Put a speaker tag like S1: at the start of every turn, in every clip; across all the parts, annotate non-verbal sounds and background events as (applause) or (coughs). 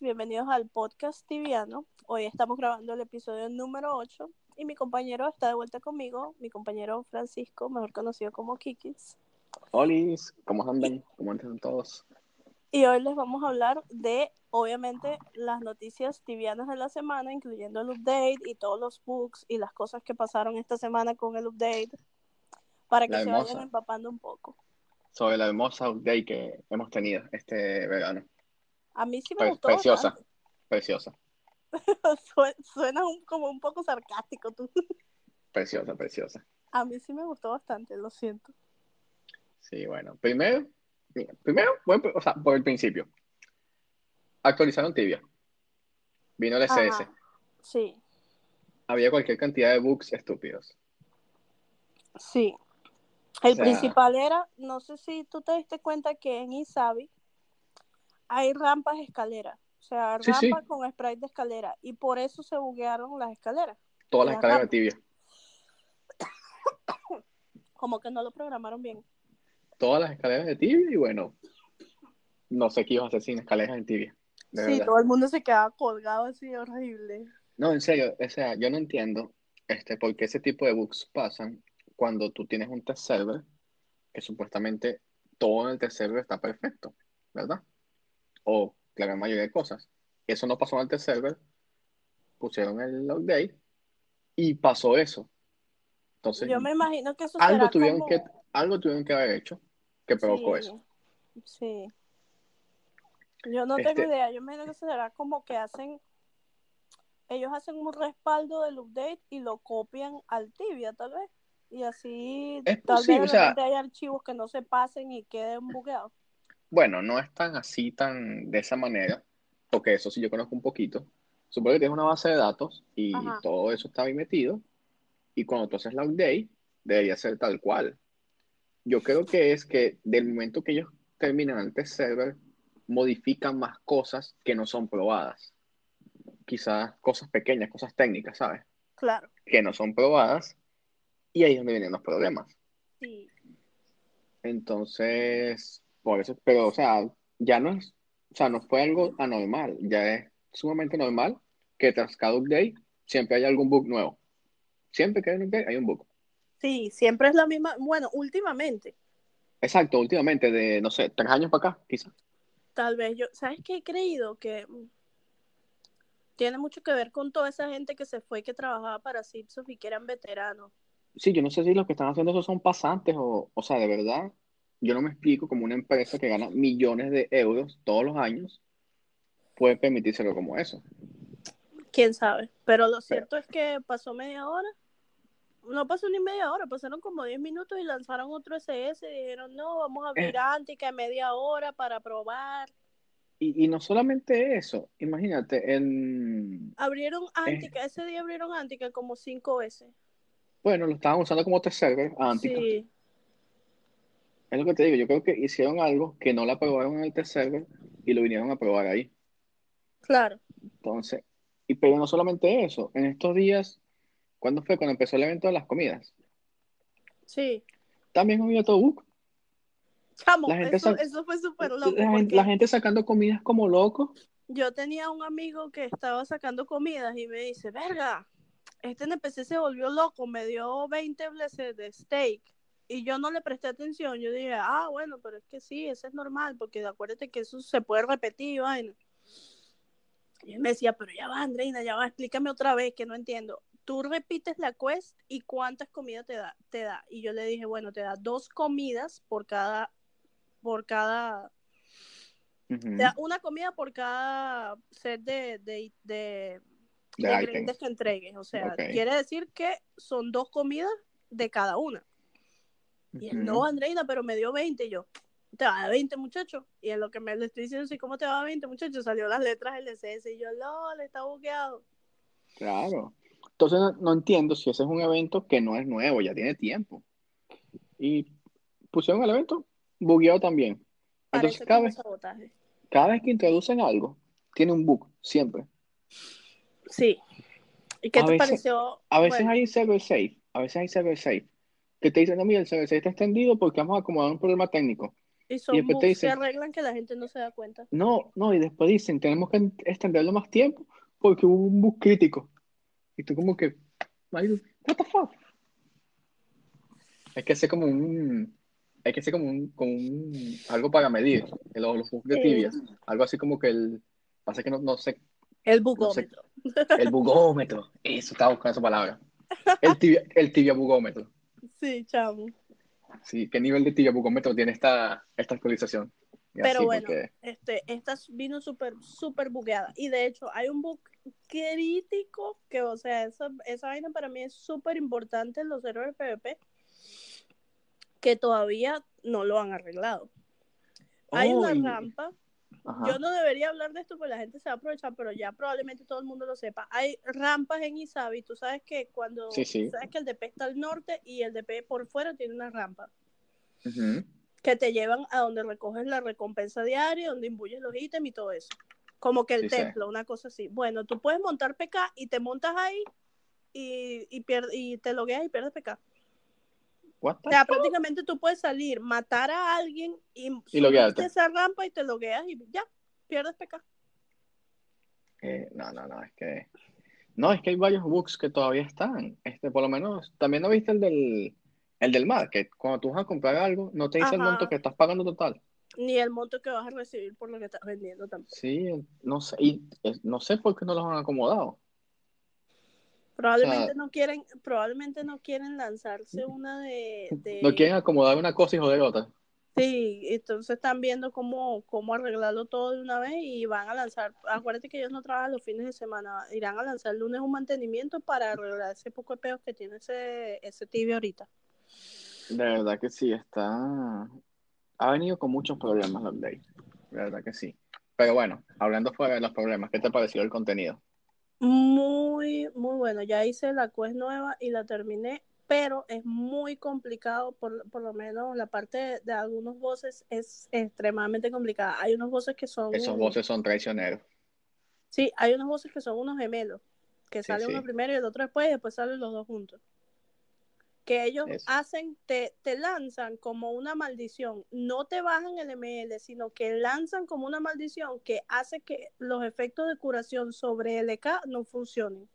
S1: bienvenidos al podcast tibiano. Hoy estamos grabando el episodio número 8 y mi compañero está de vuelta conmigo, mi compañero Francisco, mejor conocido como Kikis.
S2: Hola, ¿cómo andan? ¿Cómo andan todos?
S1: Y hoy les vamos a hablar de, obviamente, las noticias tibianas de la semana, incluyendo el update y todos los bugs y las cosas que pasaron esta semana con el update, para que
S2: La
S1: se
S2: hermosa.
S1: vayan empapando un poco.
S2: Sobre la hermosa update que hemos tenido este verano.
S1: A mí sí me
S2: Pre-
S1: gustó
S2: preciosa,
S1: bastante.
S2: preciosa, (laughs)
S1: Sue- Suena un- como un poco sarcástico tú.
S2: preciosa, preciosa.
S1: A mí sí me gustó bastante, lo siento.
S2: Sí, bueno. Primero, primero, empe- o sea, por el principio. Actualizaron Tibia. Vino el SS.
S1: Ajá, Sí,
S2: Había cualquier cantidad de bugs estúpidos.
S1: sí. El
S2: O sea-
S1: principal era, no sé si tú te diste cuenta que en Isabi hay rampas escaleras. O sea,
S2: Sí, sí.
S1: rampas con sprite de escalera. Y por eso se buguearon las escaleras.
S2: Todas las
S1: Las
S2: escaleras de
S1: rampas.
S2: Tibia. (coughs)
S1: Como que no lo programaron bien.
S2: Todas las escaleras de Tibia y bueno, no sé qué ibas a hacer sin escaleras en Tibia. De
S1: sí,
S2: verdad.
S1: todo el mundo se quedaba colgado así, horrible.
S2: No, en serio, o sea, yo no entiendo este, por qué ese tipo de bugs pasan cuando tú tienes un test server que supuestamente todo en el test server está perfecto, ¿verdad? O la gran mayoría de cosas. Eso no pasó en el server, pusieron el update y pasó eso. Entonces,
S1: Yo me imagino que eso
S2: algo
S1: será
S2: tuvieron
S1: como...
S2: que, algo tuvieron que haber hecho que provocó
S1: Sí,
S2: eso.
S1: Sí. Yo no
S2: Este-
S1: tengo idea. Yo me imagino que será como que hacen. Ellos hacen un respaldo del update y lo copian al Tibia, tal vez. Y así,
S2: Es
S1: tal
S2: posible, o
S1: vez
S2: sea-
S1: repente hay archivos que no se pasen y queden bugueados.
S2: Bueno, no es tan así, tan de esa manera, porque eso sí yo conozco un poquito. Supongo que tienes una base de datos y
S1: Ajá.
S2: todo eso está ahí metido. Y cuando tú haces la update, debería ser tal cual. Yo creo que es que del momento que ellos terminan el test server, modifican más cosas que no son probadas. Quizás cosas pequeñas, cosas técnicas, ¿sabes?
S1: Claro.
S2: Que no son probadas. Y ahí es donde vienen los problemas.
S1: Sí.
S2: Entonces, por eso, pero, o sea, ya no es, o sea, no fue algo anormal, ya es sumamente normal que tras cada update siempre hay algún bug nuevo. Siempre que hay un update hay un bug.
S1: Sí, siempre es la misma. Bueno, últimamente,
S2: Exacto, últimamente, de, no sé, tres años para acá, quizás.
S1: tal vez yo. ¿Sabes qué he creído? Que tiene mucho que ver con toda esa gente que se fue que trabajaba para Sipsoft y que eran veteranos.
S2: Sí, yo no sé si los que están haciendo eso son pasantes o, o sea, de verdad, yo no me explico cómo una empresa que gana millones de euros todos los años puede permitírselo como eso.
S1: quién sabe. Pero lo cierto es que pasó media hora. No pasó ni media hora, pasaron como 10 minutos y lanzaron otro SS y dijeron, no, vamos a abrir
S2: Eh.
S1: Antica en media hora para probar.
S2: Y, y no solamente eso, imagínate, en,
S1: Abrieron Antica, ese día abrieron Antica como cinco veces.
S2: bueno, lo estaban usando como test server, Antica.
S1: Sí,
S2: Es lo que te digo, yo creo que hicieron algo que no la probaron en el test server y lo vinieron a probar ahí.
S1: claro.
S2: Entonces, y pero no solamente eso, en estos días, ¿cuándo fue? Cuando empezó el evento de las comidas.
S1: Sí.
S2: También otro bug.
S1: Chamo,
S2: La gente
S1: eso, fue súper loco.
S2: La,
S1: porque
S2: la gente sacando comidas como locos.
S1: Yo tenía un amigo que estaba sacando comidas y me dice, verga, este NPC se volvió loco, me dio 20 blessed de steak. Y yo no le presté atención. Yo dije, ah, bueno, pero es que sí, eso es normal, porque acuérdate que eso se puede repetir, vaina. Y él me decía, pero ya va, Andreina, ya va, explícame otra vez, que no entiendo. Tú repites la quest y cuántas comidas te da, te da. Y yo le dije, bueno, te da dos comidas por cada, por cada te da una comida por cada set de, de, de,
S2: de
S1: ingredientes que entregues. O sea, quiere decir que son dos comidas de cada una. Y él, no, Andreina, pero me dio 20. Y yo, te va a dar 20, muchacho. Y en lo que me le estoy diciendo, sí, ¿cómo te va a dar 20, muchacho? Salió las letras LCS y yo, LOL, está bugueado.
S2: Claro. Entonces no, no entiendo si ese es un evento que no es nuevo, ya tiene tiempo. Y pusieron el evento bugueado también. Entonces
S1: Parece
S2: cada
S1: como
S2: vez,
S1: sabotaje.
S2: cada vez que introducen algo, tiene un bug, siempre.
S1: Sí. ¿Y qué
S2: A
S1: te
S2: veces-
S1: pareció?
S2: A veces
S1: Bueno,
S2: hay server safe, a veces hay server safe, que te dicen, no, mira, el safe está extendido porque vamos a acomodar un problema técnico.
S1: Y son
S2: después te dicen-
S1: se arreglan que la gente no se da cuenta.
S2: No, no, y después dicen, tenemos que extenderlo más tiempo porque hubo un bug crítico. Y tú como que, what the fuck? Hay que hacer como un, hay que hacer como un, como un, algo para medir los, los bugs de tibias. Algo así como que el, pasa que no, no sé,
S1: El
S2: no sé,
S1: bugómetro.
S2: el bugómetro. Eso, estaba buscando esa palabra. El tibia, el tibia bugómetro.
S1: Sí, chamo.
S2: Sí, ¿qué nivel de tibia bugómetro tiene esta, esta actualización? Y
S1: Pero bueno,
S2: porque-
S1: este, esta vino súper, súper bugueada. Y de hecho, hay un bug crítico que, o sea, esa, esa vaina para mí es súper importante en los servidores PvP que todavía no lo han arreglado. Hay una
S2: Oh,
S1: rampa.
S2: Ajá.
S1: Yo no debería hablar de esto porque la gente se va a aprovechar, pero ya probablemente todo el mundo lo sepa. Hay rampas en Isabi. Tú sabes que cuando.
S2: Sí, sí.
S1: Sabes que el DP está al norte y el DP por fuera tiene una rampa que te llevan a donde recoges la recompensa diaria, donde imbuyes los ítems y todo eso. Como que el
S2: Sí
S1: templo, una cosa así. Bueno, tú puedes montar PK y te montas ahí y, y, y te logueas y pierdes PK. O sea, prácticamente tú puedes salir, matar a alguien y,
S2: loguearte.
S1: esa rampa y te logueas y ya, pierdes PK.
S2: Eh, no, no, no, es que. No, es que hay varios bugs que todavía están. Este, por lo menos, también no viste el del, el del market. Cuando tú vas a comprar algo, no te dice el monto que estás pagando total.
S1: Ni el monto que vas a recibir por lo que estás vendiendo tampoco.
S2: Sí, no sé, y es- no sé por qué no los han acomodado.
S1: Probablemente
S2: O sea-
S1: no quieren, probablemente no quieren lanzarse (laughs) una de, de-
S2: No quieren acomodar una cosa y joder otra.
S1: Sí, entonces están viendo cómo, cómo arreglarlo todo de una vez y van a lanzar, acuérdate que ellos no trabajan los fines de semana, irán a lanzar el lunes un mantenimiento para arreglar ese poco de peos que tiene ese, ese tibio ahorita.
S2: De verdad que sí, está. Ha venido con muchos problemas la update. De verdad que sí. Pero bueno, hablando fuera de los problemas, ¿qué te pareció el contenido?
S1: Muy, muy bueno, ya hice la quest nueva y la terminé, pero es muy complicado, por, por lo menos la parte de, de algunos voces es extremadamente complicada. Hay unos voces que son...
S2: Esos voces son traicioneros.
S1: Sí, hay unos voces que son unos gemelos, que
S2: Sí,
S1: sale
S2: sí.
S1: uno primero y el otro después y después salen los dos juntos. Que ellos
S2: Eso.
S1: hacen, te, te lanzan como una maldición, no te bajan el ML, sino que lanzan como una maldición que hace que los efectos de curación sobre el EK no funcionen.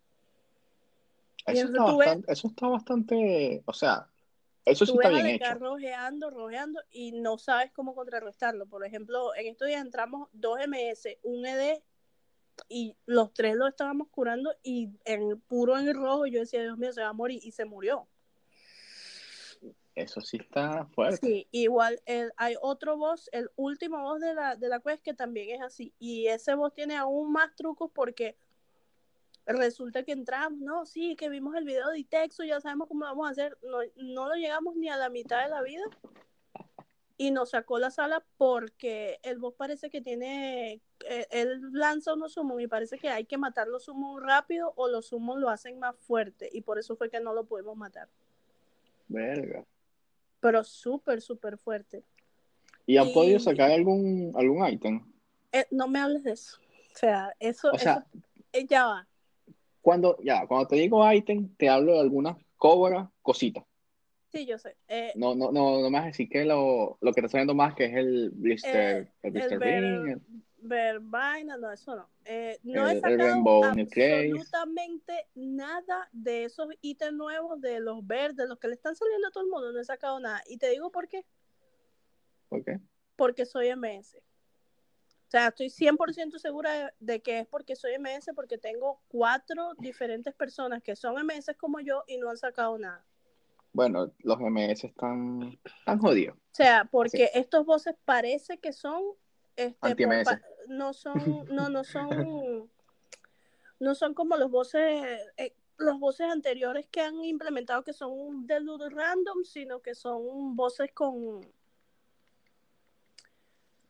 S2: Eso está, bastante, eso está bastante, o sea, eso sí
S1: Tú
S2: está
S1: ves
S2: bien hecho.
S1: rojeando, rojeando y no sabes cómo contrarrestarlo. Por ejemplo, en estos días entramos dos MS, un ED y los tres lo estábamos curando y en puro en el rojo yo decía, Dios mío, se va a morir y se murió.
S2: Eso sí está fuerte.
S1: Sí, igual el- hay otro boss, el último boss de la, de la quest que también es así. Y ese boss tiene aún más trucos porque resulta que entramos, no, sí, que vimos el video de Itexo, ya sabemos cómo lo vamos a hacer. No, no lo llegamos ni a la mitad de la vida y nos sacó la sala porque el boss parece que tiene, eh, él lanza unos summons y parece que hay que matar los summons rápido o los summons lo hacen más fuerte y por eso fue que no lo pudimos matar.
S2: Verga.
S1: Pero súper, súper fuerte.
S2: ¿Y han
S1: Y-
S2: podido sacar algún, algún ítem?
S1: Eh, no me hables de eso. O sea, eso,
S2: O sea,
S1: eso- eh, ya va.
S2: cuando, ya, cuando te digo ítem, te hablo de algunas cobras, cositas.
S1: Sí, yo sé. Eh,
S2: No, no, no, no me vas a decir que lo, lo que te está viendo más que es el blister, el blister
S1: el
S2: ring, el-
S1: ver vaina, no, eso no. Eh, no he
S2: El-
S1: sacado absolutamente nada de esos ítems nuevos, de los verdes, los que le están saliendo a todo el mundo. No he sacado nada. Y te digo por qué.
S2: ¿por qué?
S1: Porque soy MS. O sea, estoy 100% segura de, de que es porque soy MS, porque tengo cuatro diferentes personas que son MS como yo y no han sacado nada.
S2: Bueno, los MS están, están jodidos.
S1: O sea, porque estos voces parece que son este, no son, no, no son, no son como los voces, eh, los voces anteriores que han implementado que son de random, sino que son voces con,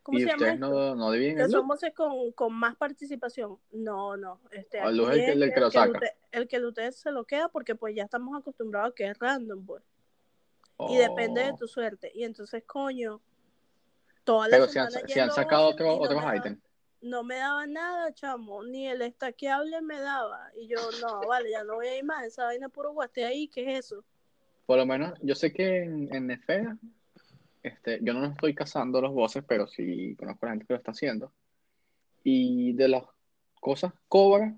S1: ¿cómo
S2: ¿Y
S1: se llama
S2: ustedes no, no dividen
S1: son voces con, con más participación. No, no. Este,
S2: Ah, es el- el que lo saca.
S1: el que se lo queda porque pues ya estamos acostumbrados a que es random, pues. Y
S2: Oh.
S1: depende de tu suerte. Y entonces, coño, toda la
S2: Pero si han, si han sacado
S1: voces
S2: otro-
S1: no
S2: otros ítems.
S1: No me daba nada, chamo, ni el estaqueable me daba. Y yo, no, vale, ya no voy a ir más, esa vaina puro guaste ahí, ¿qué es eso?
S2: Por lo menos, yo sé que en, en Nefera Este, yo no estoy cazando los bosses, pero sí conozco a la gente que lo está haciendo. Y de las cosas Cobra,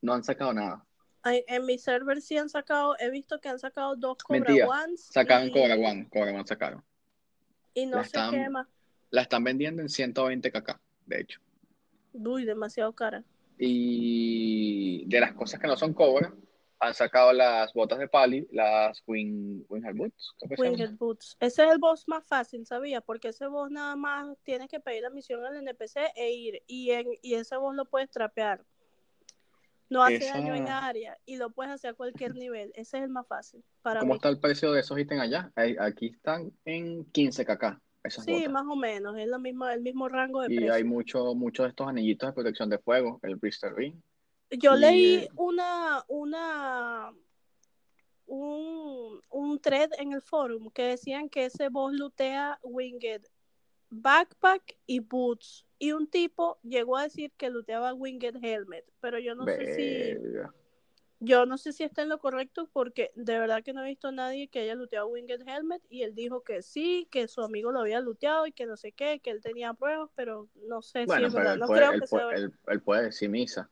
S2: no han sacado nada.
S1: Ay, En mi server sí han sacado, he visto que han sacado dos Cobra
S2: Mentira,
S1: Ones.
S2: Sacaron
S1: y,
S2: Cobra One, Cobra One sacaron.
S1: Y no
S2: La
S1: sé
S2: están-
S1: qué más.
S2: La están vendiendo en 120 kk, de hecho.
S1: Uy, demasiado cara.
S2: Y de las cosas que no son Cobra, han sacado las botas de Pali, las Wing, Winged Boots.
S1: Winged Boots. Ese es el boss más fácil, ¿sabías? Porque ese boss nada más tienes que pedir la misión al NPC e ir. Y, en, y ese boss lo puedes trapear. No hace
S2: Esa-
S1: daño en área y lo puedes hacer a cualquier nivel. Ese es el más fácil para
S2: ¿Cómo
S1: mí.
S2: está el precio de esos ítems allá? Aquí están en 15 kk, esas
S1: Sí,
S2: botas.
S1: más o menos. Es lo mismo, el mismo rango de
S2: Y
S1: precio.
S2: hay muchos muchos de estos anillitos de protección de fuego, el Bristol Ring.
S1: Yo
S2: y,
S1: leí
S2: eh,
S1: una, una, un, un thread en el forum que decían que ese boss lutea Winged Backpack y Boots. Y un tipo llegó a decir que luteaba Winged Helmet. Pero yo no sé si. Yo no sé si está en lo correcto porque de verdad que no he visto a nadie que haya luteado Winged Helmet. Y él dijo que sí, que su amigo lo había luteado y que no sé qué, que él tenía pruebas, pero no sé
S2: Bueno,
S1: si es verdad. No
S2: puede,
S1: creo
S2: él
S1: que sea
S2: puede- él- él puede decir misa.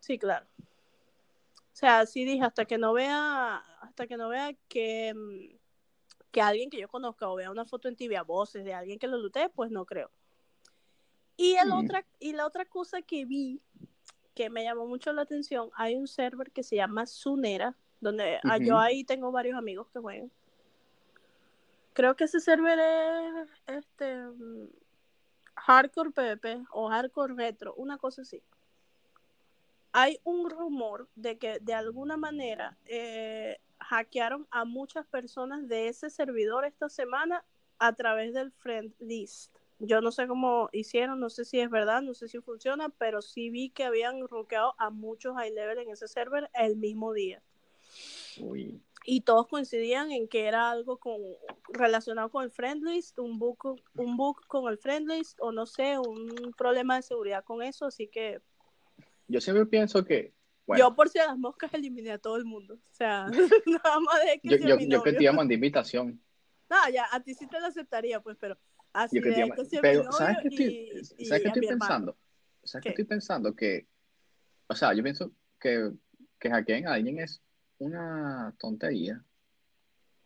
S1: Sí, claro. O sea, sí dije, hasta que no vea, hasta que no vea que, mm, que alguien que yo conozca o vea una foto en tibia voces de alguien que lo lutee, pues no creo. Y, el
S2: Mm.
S1: otra, y la otra cosa que vi que me llamó mucho la atención, hay un server que se llama Sunera, donde ah, yo ahí tengo varios amigos que juegan. Creo que ese server es este mm, hardcore PvP o hardcore retro, una cosa así hay un rumor de que de alguna manera eh, hackearon a muchas personas de ese servidor esta semana a través del friend list. Yo no sé cómo hicieron, no sé si es verdad, no sé si funciona, pero sí vi que habían hackeado a muchos high level en ese server el mismo día.
S2: Uy.
S1: Y todos coincidían en que era algo con, relacionado con el friend list, un bug, un bug con el friend list, o no sé, un problema de seguridad con eso, así que
S2: Yo siempre pienso que, bueno,
S1: Yo por si a las moscas eliminé a todo el mundo. O sea, (laughs) (laughs) nada más de que
S2: yo, yo,
S1: mi
S2: yo que te iba a mandar invitación.
S1: No, ya, a ti sí te lo aceptaría, pues, pero así
S2: Yo que te pero, ¿sabes qué estoy, ¿sabes qué estoy pensando? ¿Sabes qué estoy pensando? Que, o sea, yo pienso que, que hackeen a alguien es una tontería.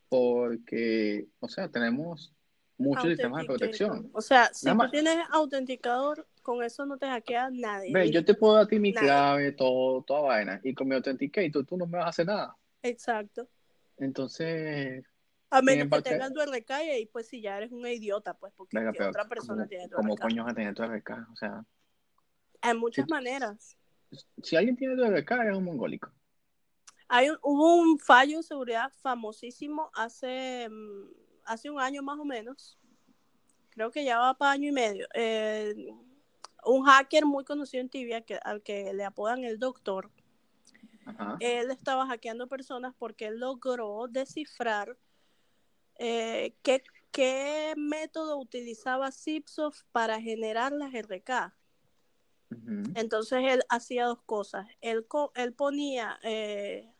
S2: Porque, o sea, tenemos muchos sistemas de protección.
S1: O sea, si
S2: Nada
S1: tú tienes autenticador, con eso no te hackea nadie.
S2: Ve, yo te puedo dar a ti mi
S1: Nadie.
S2: clave, todo, toda vaina, y con mi Authenticator tú no me vas a hacer nada.
S1: Exacto.
S2: Entonces,
S1: A menos que tengas tu RK y ahí, pues si ya eres un idiota, pues porque
S2: venga,
S1: otra persona
S2: ¿cómo,
S1: tiene tu
S2: cómo
S1: RK.
S2: coño vas a tener tu RK? O sea,
S1: Hay muchas
S2: Si-
S1: maneras.
S2: si alguien tiene tu RK, es un mongólico.
S1: Hay un- hubo un fallo de seguridad famosísimo hace, mm, hace un año más o menos. Creo que ya va para año y medio. Eh, un hacker muy conocido en Tibia, que, al que le apodan el doctor,
S2: Ajá.
S1: él estaba hackeando personas porque él logró descifrar eh, qué, qué método utilizaba Zipsoft para generar las RK. Entonces él hacía dos cosas. Él, él ponía eh,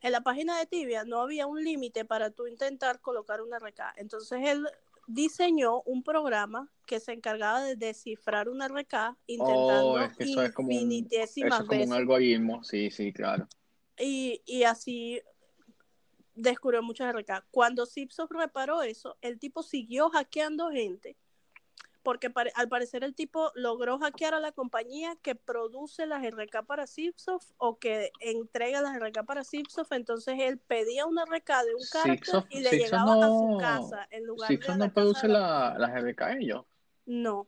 S1: en la página de Tibia no había un límite para tú intentar colocar una RK. Entonces él diseñó un programa que se encargaba de descifrar una RK intentando
S2: Oh, es que eso es como un, eso
S1: infinitésimas
S2: es como un
S1: veces.
S2: algoritmo, sí, sí, claro.
S1: Y, y así descubrió muchas RK. Cuando Zipsoft reparó eso, el tipo siguió hackeando gente, porque al parecer el tipo logró hackear a la compañía que produce las RK para Zipsoft o que entrega las RK para Zipsoft, entonces él pedía una RK de un
S2: Zipsoft,
S1: y le
S2: Zipsoft
S1: llegaba a su casa en lugar de
S2: Zipsoft no produce
S1: la
S2: las RK ellos.
S1: No.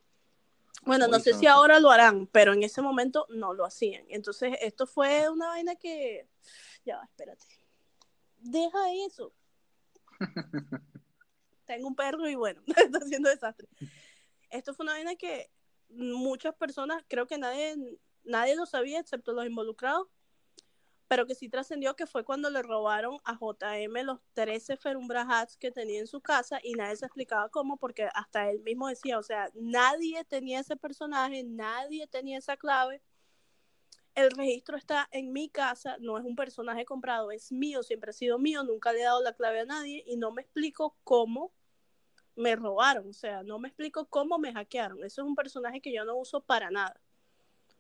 S1: Bueno, no sé si ahora lo harán, pero en ese momento no lo hacían. Entonces, esto fue una vaina que. Ya va, espérate. Deja eso. (laughs) Tengo un perro y bueno, (laughs) está haciendo desastre. Esto fue una vaina que muchas personas, creo que nadie, nadie lo sabía excepto los involucrados, pero que sí trascendió que fue cuando le robaron a JM los 13 Ferumbra hats que tenía en su casa y nadie se explicaba cómo, porque hasta él mismo decía, o sea, nadie tenía ese personaje, nadie tenía esa clave. El registro está en mi casa, no es un personaje comprado, es mío, siempre ha sido mío, nunca le he dado la clave a nadie y no me explico cómo me robaron, o sea, no me explico cómo me hackearon. Eso es un personaje que yo no uso para nada,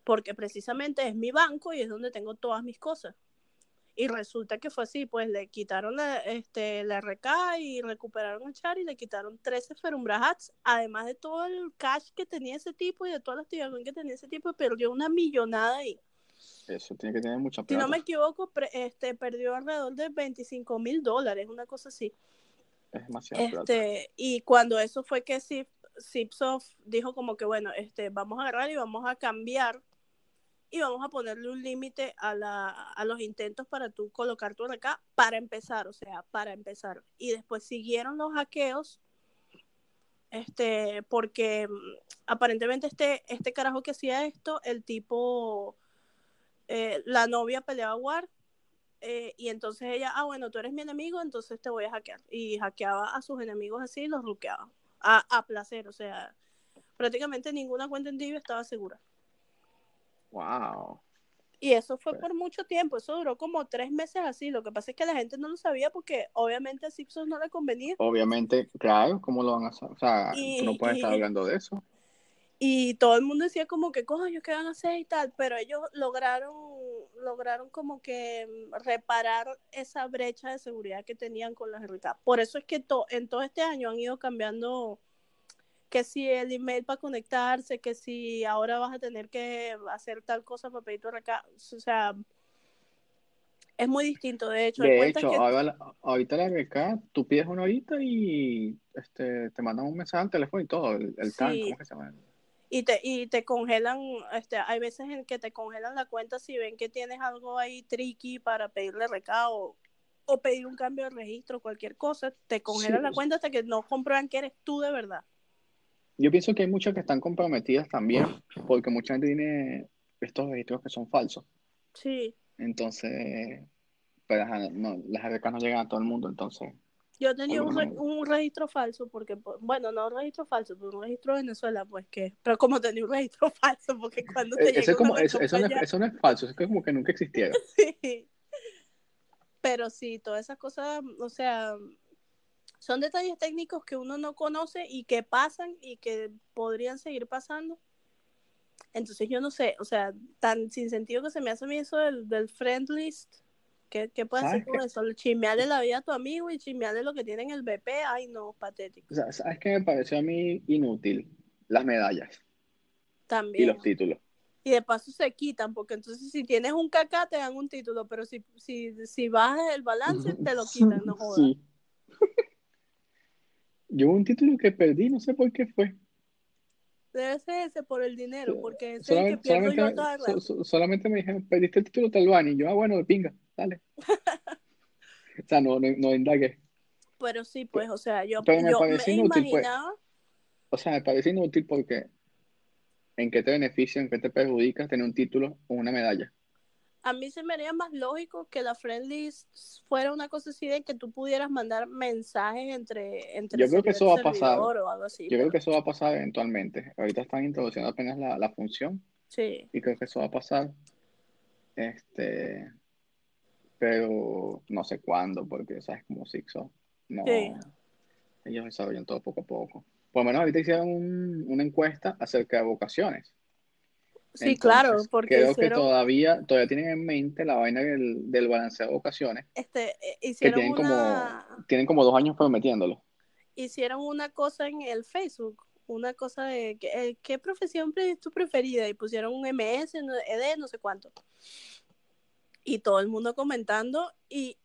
S1: porque precisamente es mi banco y es donde tengo todas mis cosas. Y resulta que fue así, pues le quitaron la, este, la RK y recuperaron el char y le quitaron 13 Ferumbrahats, además de todo el cash que tenía ese tipo y de toda la activación que tenía ese tipo, perdió una millonada ahí.
S2: Eso tiene que tener mucha
S1: Si
S2: plata.
S1: no me equivoco, pre- este, perdió alrededor de 25 mil dólares, una cosa así.
S2: Es demasiado plata.
S1: Este, y cuando eso fue que Zip, Zipsoft dijo como que, bueno, este, vamos a agarrar y vamos a cambiar y vamos a ponerle un límite a, la, a los intentos para tú colocar tu RK para empezar, o sea, para empezar. Y después siguieron los hackeos, este, porque mm, aparentemente este, este carajo que hacía esto, el tipo, eh, la novia peleaba War, eh, y entonces ella, ah, bueno, tú eres mi enemigo, entonces te voy a hackear. Y hackeaba a sus enemigos así y los ruqueaba. A, a placer, o sea, prácticamente ninguna cuenta en Divi estaba segura.
S2: Wow.
S1: Y eso fue
S2: Pues.
S1: por mucho tiempo, eso duró como tres meses así. Lo que pasa es que la gente no lo sabía porque obviamente a Simpsons no le convenía.
S2: Obviamente, claro, ¿cómo lo van a hacer? O sea,
S1: Y-
S2: tú no puedes estar hablando de eso.
S1: Y todo el mundo decía como que, coño, ¿qué van a hacer y tal? Pero ellos lograron, lograron como que mm, reparar esa brecha de seguridad que tenían con las RK. Por eso es que to- en todo este año han ido cambiando que si el email para conectarse, que si ahora vas a tener que hacer tal cosa para pedir tu RK. O sea, es muy distinto. De hecho,
S2: De hecho,
S1: que-
S2: ahora la- ahorita la beca, tú pides una horita y este, te mandan un mensaje al teléfono y todo, el, el TAN,
S1: Sí.
S2: ¿cómo es que se llama?
S1: Y te, y te congelan, este, hay veces en que te congelan la cuenta si ven que tienes algo ahí tricky para pedirle recado o pedir un cambio de registro, cualquier cosa, te congelan
S2: Sí.
S1: la cuenta hasta que no comprueban que eres tú de verdad.
S2: Yo pienso que hay muchas que están comprometidas también, porque mucha gente tiene estos registros que son falsos.
S1: Sí,
S2: Entonces, pero ajá, no, las becas no llegan a todo el mundo, entonces.
S1: Yo tenía un, re- un registro falso, porque, bueno, no un registro falso, pero un registro de Venezuela, pues que, pero como tenía un registro (laughs) falso, porque cuando te llega
S2: Eso, como, eso, eso no, es, eso no es falso, eso es como que nunca existiera. (laughs)
S1: Sí. Pero sí, todas esas cosas, o sea, son detalles técnicos que uno no conoce y que pasan y que podrían seguir pasando. Entonces yo no sé, o sea, tan sin sentido que se me hace a mí eso del, del friend list. ¿Qué, qué puedes hacer
S2: ¿Sabes
S1: con eso? Chismearle la vida a tu amigo y chismearle lo que tiene en el BP. Ay, no, patético.
S2: O sea, ¿sabes qué me pareció a mí inútil? Las medallas y
S1: También.
S2: los títulos.
S1: Y de paso se quitan, porque entonces si tienes un caca te dan un título, pero si, si, si bajas el balance te lo quitan, no (laughs) jodas.
S2: Sí. (laughs) Yo un título que perdí, no sé por qué fue.
S1: Debe ser ese por el dinero, porque ese es el que
S2: Solamente,
S1: pierdo yo
S2: solamente,
S1: cada
S2: so- solamente me dijeron, perdiste el título tal y yo, ah, bueno, de pinga, dale. (laughs) o sea, no, no, no indagué.
S1: Pero sí, pues, o sea, yo,
S2: Pero me
S1: yo
S2: parece
S1: me
S2: inútil, pues.
S1: imaginaba,
S2: O sea, me parece inútil porque ¿en qué te beneficia, en qué te perjudica tener un título o una medalla?
S1: A mí se me haría más lógico que la friend list fuera una cosa así de que tú pudieras mandar mensajes entre, entre
S2: Yo creo que eso va a pasar.
S1: así.
S2: Yo creo que eso va a pasar eventualmente. Ahorita están introduciendo apenas la, la función
S1: Sí,
S2: y creo que eso va a pasar. Este, pero no sé cuándo, porque sabes como Sixo, no,
S1: Sí.
S2: ellos desarrollan todo poco a poco. Por lo menos ahorita hicieron un- una encuesta acerca de vocaciones.
S1: Sí
S2: Entonces,
S1: claro, porque
S2: creo que todavía, todavía tienen en mente la vaina del, del balanceo de vocaciones,
S1: este, eh,
S2: que
S1: hicieron
S2: tienen
S1: una,
S2: como, tienen como dos años prometiéndolo.
S1: hicieron una cosa en el Facebook, una cosa de que, eh, qué profesión es tu preferida y pusieron un MS, ED, no sé cuánto. Y todo el mundo comentando y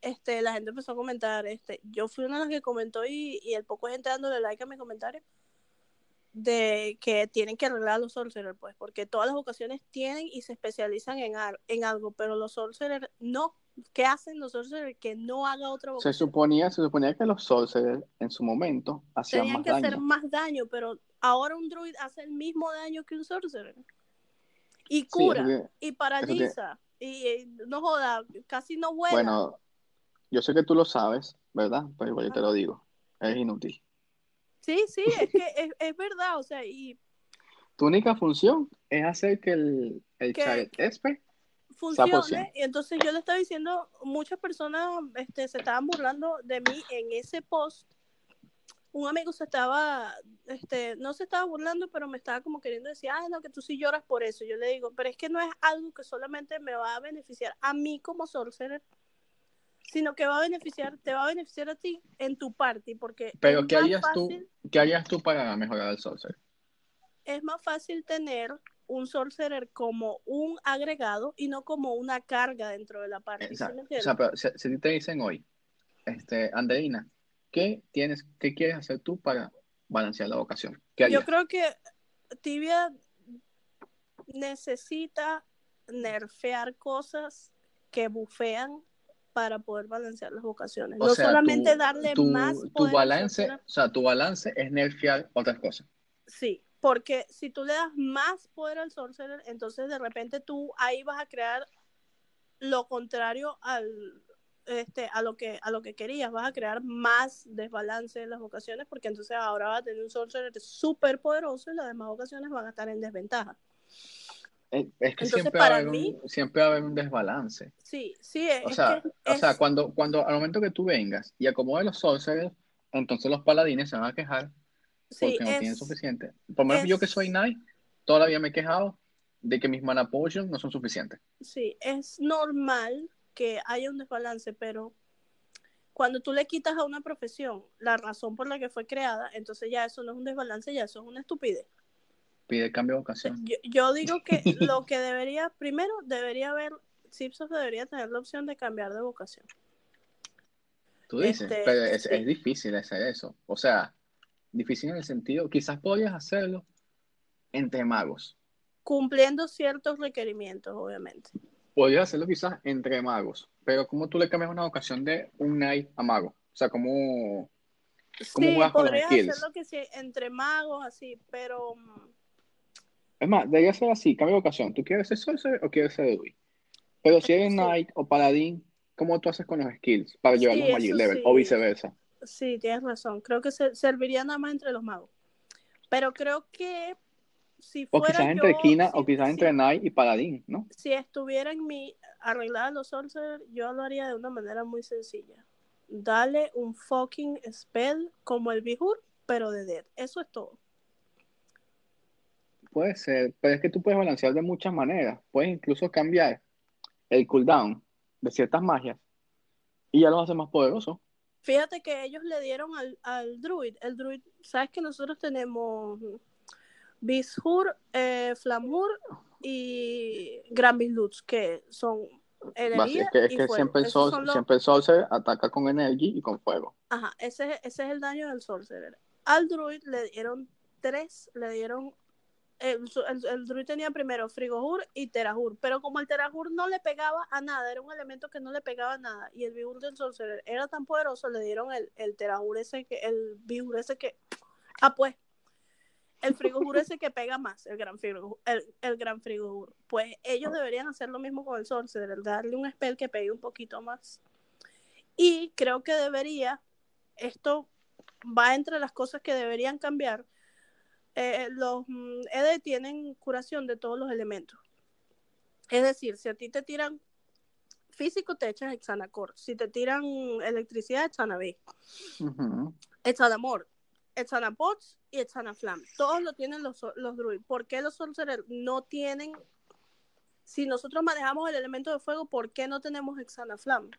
S1: este la gente empezó a comentar, este, yo fui una de las que comentó y, y el poco gente dándole like a mi comentario de que tienen que arreglar a los sorcerers, pues, porque todas las vocaciones tienen y se especializan en, ar- en algo, pero los sorcerers no. ¿Qué hacen los sorcerers que no haga otra
S2: Se
S1: vocación?
S2: suponía, se suponía que los sorcerers en su momento hacían
S1: Tenían
S2: más
S1: que hacer más daño, pero ahora un druid hace el mismo daño que un sorcerer. Y cura, y paraliza, y, eh, no joda, casi no vuela.
S2: Bueno, yo sé que tú lo sabes, ¿verdad? Pero igual yo te lo digo. Es inútil.
S1: Sí, sí, es que es, es verdad, o sea, y
S2: Tu única función es hacer que el, el
S1: Que- funcione. Y entonces yo le estaba diciendo, muchas personas este, se estaban burlando de mí en ese post un amigo se estaba, este, no se estaba burlando, pero me estaba como queriendo decir, ah, no, que tú sí lloras por eso. Yo le digo, pero es que no es algo que solamente me va a beneficiar a mí como sorcerer, sino que va a beneficiar, te va a beneficiar a ti en tu party, porque
S2: Pero
S1: es
S2: ¿qué
S1: más
S2: harías tú,
S1: fácil-
S2: qué harías tú para mejorar el sorcerer?
S1: es más fácil tener un sorcerer como un agregado y no como una carga dentro de la party. ¿sí
S2: Exacto. O sea, pero si, te dicen hoy, este, Andreina, ¿qué tienes, qué quieres hacer tú para balancear la vocación? ¿Qué
S1: Yo creo que Tibia necesita nerfear cosas que bufean para poder balancear las vocaciones.
S2: O
S1: no
S2: sea,
S1: solamente
S2: tu-
S1: darle
S2: tu,
S1: más
S2: tu balance, o sea, tu balance es nerfear otras cosas.
S1: Sí, porque si tú le das más poder al sorcerer, entonces de repente tú ahí vas a crear lo contrario al este a lo que a lo que querías, vas a crear más desbalance en las vocaciones porque entonces ahora vas a tener un sorcerer súper poderoso y las demás vocaciones van a estar en desventaja.
S2: Es, es que
S1: Entonces,
S2: siempre, va a haber
S1: mí-
S2: un, siempre va a haber un desbalance.
S1: Sí, sí, es,
S2: O
S1: es
S2: sea,
S1: que
S2: o sea
S1: es-
S2: cuando, cuando al momento que tú vengas y acomodes los sorcerers, entonces los paladines se van a quejar
S1: sí,
S2: porque no tienen
S1: es-
S2: suficiente. Por lo menos yo que
S1: es-
S2: soy knight, todavía me he quejado de que mis mana potions no son suficientes.
S1: Sí, es normal que haya un desbalance, pero cuando tú le quitas a una profesión la razón por la que fue creada, entonces ya eso no es un desbalance, ya eso es una estupidez.
S2: Pide cambio de vocación.
S1: Yo, yo digo que (laughs) lo que debería, primero, debería haber, Cipsos debería tener la opción de cambiar de vocación.
S2: Tú dices,
S1: Este,
S2: pero es,
S1: sí.
S2: es difícil hacer eso. O sea, difícil en el sentido, quizás podrías hacerlo entre magos.
S1: Cumpliendo ciertos requerimientos, obviamente.
S2: Podrías hacerlo quizás entre magos, pero ¿cómo tú le cambias una vocación de un knight a mago? O sea, ¿cómo, ¿Cómo
S1: Sí, podrías hacerlo que sí, entre magos, así, pero mm,
S2: Es más, debería ser así, cambio de vocación. ¿Tú quieres ser sorcerer o quieres ser druid? Pero si eres
S1: Sí.
S2: knight o paladín, ¿cómo tú haces con los skills para
S1: Sí,
S2: llevarlos a magic level?
S1: sí.
S2: O viceversa.
S1: Sí, tienes razón. Creo que se, serviría nada más entre los magos. Pero creo que si
S2: O
S1: fuera
S2: quizás entre
S1: yo,
S2: Kina
S1: si-
S2: o quizás
S1: si-
S2: entre knight y paladín, ¿no?
S1: si estuviera en mi arreglada los sorcerer, yo lo haría de una manera muy sencilla. Dale un fucking spell como el Bihur, pero de Dead. Eso es todo.
S2: Puede ser, pero es que tú puedes balancear de muchas maneras. Puedes incluso cambiar el cooldown de ciertas magias y ya los hace más poderosos.
S1: Fíjate que ellos le dieron al, al druid. El druid, sabes que nosotros tenemos Bishur, eh, Flamur y Gran Lutz, que son energía
S2: Es que, es
S1: y
S2: que
S1: fuego.
S2: siempre, el sol,
S1: los-
S2: siempre el sorcerer ataca con energía y con fuego.
S1: Ajá, ese, es- ese es el daño del sorcerer. Al druid le dieron tres, le dieron. El, el, el druid tenía primero Frigojur y Terajur, pero como el Terajur no le pegaba a nada, era un elemento que no le pegaba a nada, y el Bihur del sorcerer era tan poderoso, le dieron el, el Terajur ese que, el Bihur ese que. Ah, pues. El Frigojur ese que pega más, el gran Frigojur. El, el gran Frigojur. Pues ellos deberían hacer lo mismo con el sorcerer, darle un spell que pegue un poquito más. Y creo que debería esto va entre las cosas que deberían cambiar. Eh, los mm, ED tienen curación de todos los elementos. Es decir, si a ti te tiran físico, te echas Exanacor. Si te tiran electricidad, Exanabe.
S2: Ujú.
S1: Exanamor, Exanapots y Exanaflam. Todos lo tienen los, los druid. ¿Por qué los sorcerers no tienen? Si nosotros manejamos el elemento de fuego, ¿por qué no tenemos Exanaflam?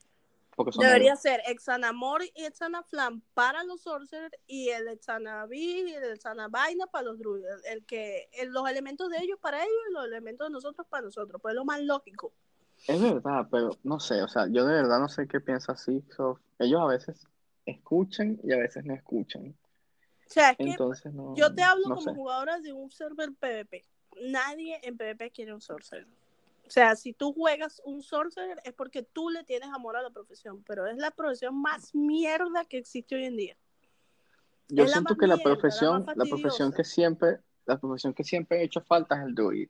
S2: Porque son
S1: Debería
S2: negros.
S1: ser Exanamor y Exanaflam para los sorcerers y el Exanabi y el Exanavaina para los druidas. El que, el- los elementos de ellos para ellos y los elementos de nosotros para nosotros. Pues es lo más lógico.
S2: Es verdad, pero no sé, o sea, yo de verdad no sé qué piensa Zigsoft. Ellos a veces escuchan y a veces no escuchan.
S1: O sea, es que
S2: Entonces no.
S1: yo te hablo
S2: no
S1: como
S2: sé.
S1: jugadora de un server PvP. Nadie en PvP quiere un sorcerer. O sea, si tú juegas un sorcerer es porque tú le tienes amor a la profesión, pero es la profesión más mierda que existe hoy en día.
S2: Yo
S1: es
S2: siento que la
S1: mierda, la
S2: profesión, la profesión que siempre, la profesión que siempre ha hecho falta es el druid.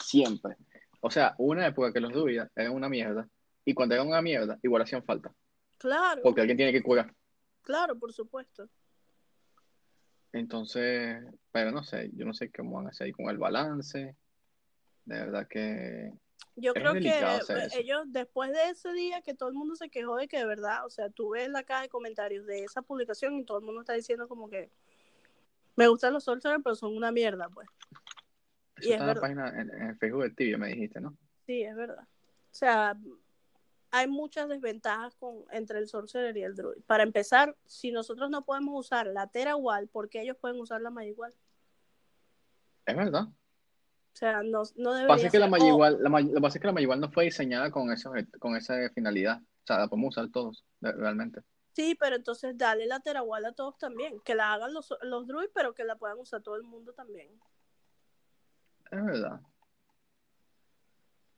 S2: Siempre. O sea, una época que los druidas eran una mierda. Y cuando eran una mierda, igual hacían falta.
S1: Claro,
S2: Porque alguien tiene que curar.
S1: claro, por supuesto.
S2: Entonces, pero no sé, yo no sé cómo van a hacer ahí con el balance. De verdad que
S1: Yo
S2: Es
S1: creo
S2: delicado
S1: que ellos, después de ese día que todo el mundo se quejó de que de verdad, o sea, tú ves la caja de comentarios de esa publicación y todo el mundo está diciendo como que me gustan los Sorcerer, pero son una mierda, pues.
S2: Eso
S1: Y es
S2: está en la
S1: verdad.
S2: página, en, en Facebook de Tibia, me dijiste, ¿no?
S1: Sí, es verdad. O sea, hay muchas desventajas con, entre el Sorcerer y el Druid. Para empezar, si nosotros no podemos usar la Tera Wall, ¿por qué ellos pueden usar la Mayigual?
S2: Es verdad.
S1: O sea, no, no debería
S2: que pasa es que la
S1: ser-
S2: Mayigual, la, May- lo que pasa es que la Mayigual no fue diseñada con, eso, con esa finalidad. O sea, la podemos usar todos, realmente.
S1: Sí, pero entonces dale la Teragual a todos también. Que la hagan los, los druids, pero que la puedan usar todo el mundo también.
S2: Es verdad.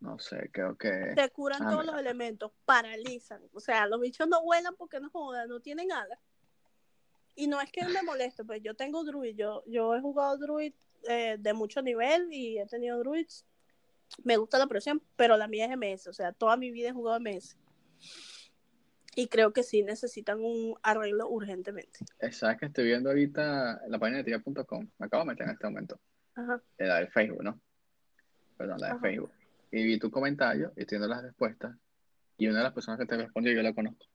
S2: No sé, creo que...
S1: Te curan
S2: Ah,
S1: todos
S2: mira.
S1: los elementos, paralizan. O sea, los bichos no vuelan porque no jodan, no tienen alas. Y no es que me moleste, pues yo tengo druid. Yo, yo he jugado druid eh, de mucho nivel y he tenido druids. Me gusta la presión, pero la mía es MS. O sea, toda mi vida he jugado MS. Y creo que sí necesitan un arreglo urgentemente.
S2: ¿Sabes que estoy viendo ahorita la página de tibia.com? Me acabo de meter en este momento.
S1: Ajá.
S2: Eh, La de Facebook, ¿no? Perdón, la de
S1: Ajá.
S2: Facebook. Y vi tu comentario y estoy viendo las respuestas. Y una de las personas que te respondió yo la conozco.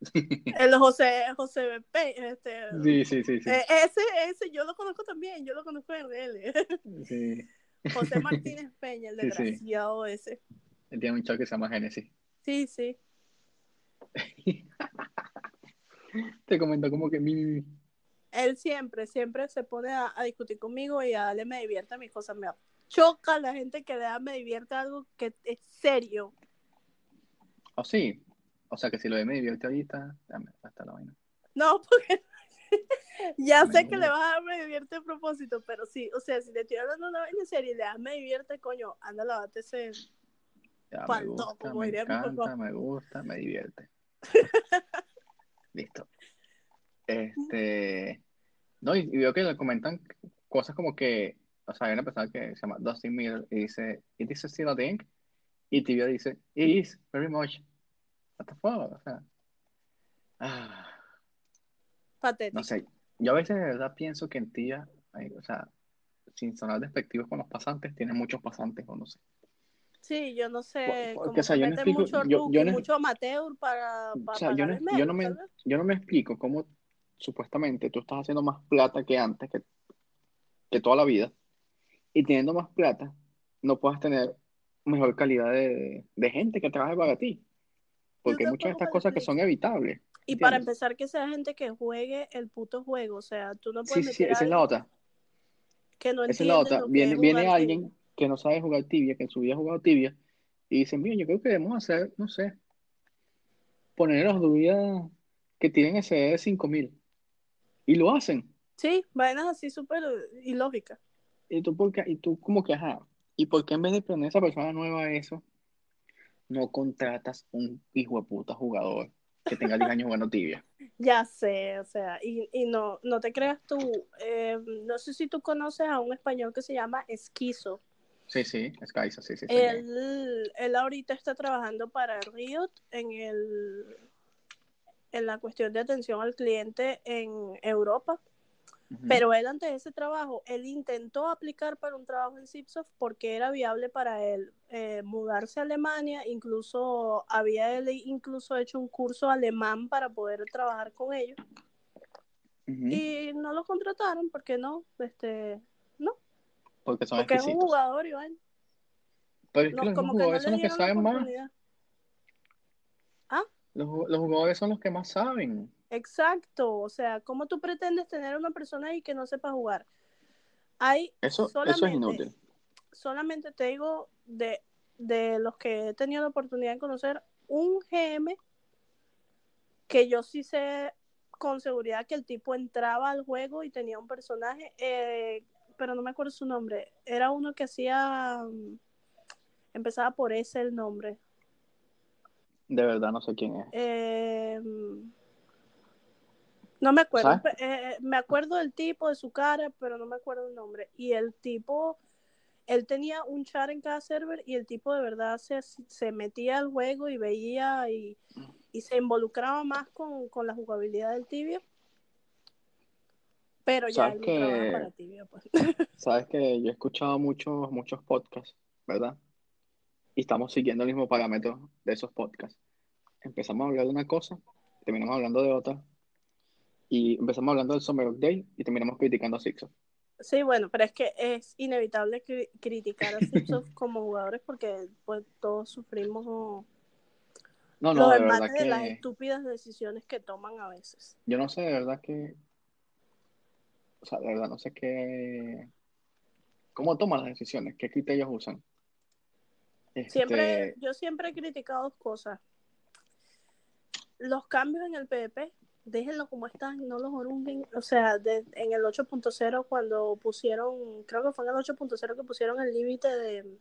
S2: (laughs)
S1: El José, José BP, este,
S2: Sí, sí, sí, sí.
S1: Eh, ese, ese, yo lo conozco también, yo lo conozco en RL. (laughs)
S2: sí.
S1: José Martínez Peña, el (laughs)
S2: Sí, sí.
S1: desgraciado ese.
S2: Él tiene un show que se llama Genesis.
S1: Sí, sí.
S2: Te comentó como que mi.
S1: Él siempre, siempre se pone a, a discutir conmigo y a darle me divierte a mis cosas. Me choca la gente que le da me divierte algo que es serio.
S2: Oh, sí. O sea que si lo de me divierte ahorita, dame hasta la vaina.
S1: No, (laughs) porque ya
S2: Me
S1: sé que le vas a dar me divierte a propósito, pero sí, o sea, si le estoy hablando una vaina seria y le das me divierte, coño, anda, lavate ese.
S2: Ya, me
S1: Faltó,
S2: gusta,
S1: como
S2: me encanta, me gusta, me divierte. (laughs) Listo. Este. No, y, y veo que le comentan cosas como que. O sea, hay una persona que se llama Dustin Miller y dice: ¿It is still a thing? Y Tibia dice: It is, very much. What the fuck? O sea. ah,
S1: Patético.
S2: no sé. Yo a veces de verdad pienso que en hay- o sea, sin sonar despectivos con los pasantes, tiene muchos pasantes, o no sé.
S1: Sí, yo no sé,
S2: Por- porque,
S1: como
S2: o sea, yo no explico-
S1: mucho
S2: yo- yo no-
S1: mucho amateur para, para
S2: O sea, yo no, yo no me, yo no me explico cómo supuestamente tú estás haciendo más plata que antes, que, que toda la vida, y teniendo más plata, no puedas tener mejor calidad de, de gente que trabaje para ti. Porque hay muchas de estas cosas que son evitables.
S1: Y para empezar, que sea gente que juegue el puto juego. O sea, tú no
S2: Sí,
S1: puedes
S2: sí,
S1: a
S2: esa es la otra.
S1: que no
S2: Esa es la otra. Viene, alguien
S1: tibia.
S2: que no sabe jugar tibia, que en su vida ha jugado tibia, y dicen, mira, yo creo que debemos hacer, no sé, poner los druidas que tienen ese de 5000. Y lo hacen.
S1: Sí, vainas así súper ilógicas.
S2: Y tú, por qué- y tú como que, ajá, ¿y por qué en vez de poner a esa persona nueva eso, no contratas un hijo de puta jugador que tenga 10 años jugando tibia? (laughs)
S1: Ya sé, o sea, y, y no, no te creas tú. eh, no sé si tú conoces a un español que se llama Esquizo.
S2: Sí, sí, es Kaisa, sí, sí.
S1: Él, él ahorita está trabajando para Riot en el en la cuestión de atención al cliente en Europa. Pero él antes de ese trabajo, él intentó aplicar para un trabajo en Zipsoft porque era viable para él eh, mudarse a Alemania, incluso había él incluso hecho un curso alemán para poder trabajar con ellos. Y no lo contrataron porque no, este, no,
S2: Porque son
S1: porque es un jugador Iván,
S2: Pero es que
S1: no,
S2: los
S1: como
S2: mismos
S1: que no
S2: jugadores son los que saben más.
S1: oportunidad.
S2: Los, los jugadores son los que más saben.
S1: Exacto, o sea, ¿cómo tú pretendes tener una persona ahí que no sepa jugar? Hay
S2: Eso, eso es inútil.
S1: solamente te digo de, de los que he tenido la oportunidad de conocer, un GM que yo sí sé con seguridad que el tipo entraba al juego y tenía un personaje, eh, pero no me acuerdo su nombre. Era uno que hacía, mm, empezaba por ese el nombre.
S2: De verdad no sé quién es.
S1: Eh, no me acuerdo, pe- eh, me acuerdo del tipo, de su cara, pero no me acuerdo el nombre. Y el tipo, él tenía un chat en cada server y el tipo de verdad se, se metía al juego y veía y, y se involucraba más con, con la jugabilidad del tibio. Pero ya
S2: ¿Sabes
S1: él
S2: que-
S1: para tibio, pues. (laughs)
S2: Sabes que yo he escuchado muchos, muchos podcasts, ¿verdad? y estamos siguiendo el mismo parámetro de esos podcasts. Empezamos a hablar de una cosa, terminamos hablando de otra, y empezamos hablando del Summer of Day y terminamos criticando a Sixo.
S1: Sí, bueno, pero es que es inevitable cri- criticar a Sipsos (laughs) como jugadores porque pues todos sufrimos
S2: No,
S1: los
S2: no, de
S1: embates
S2: verdad
S1: de las estúpidas decisiones que toman a veces.
S2: yo no sé, de verdad que, o sea, de verdad no sé qué, cómo toman las decisiones, qué criterios usan.
S1: Siempre,
S2: Este,
S1: yo siempre he criticado dos cosas. Los cambios en el PvP, déjenlo como están, no los orungen. O sea, de- en el 8.0 cuando pusieron, creo que fue en el 8.0 que pusieron el límite de,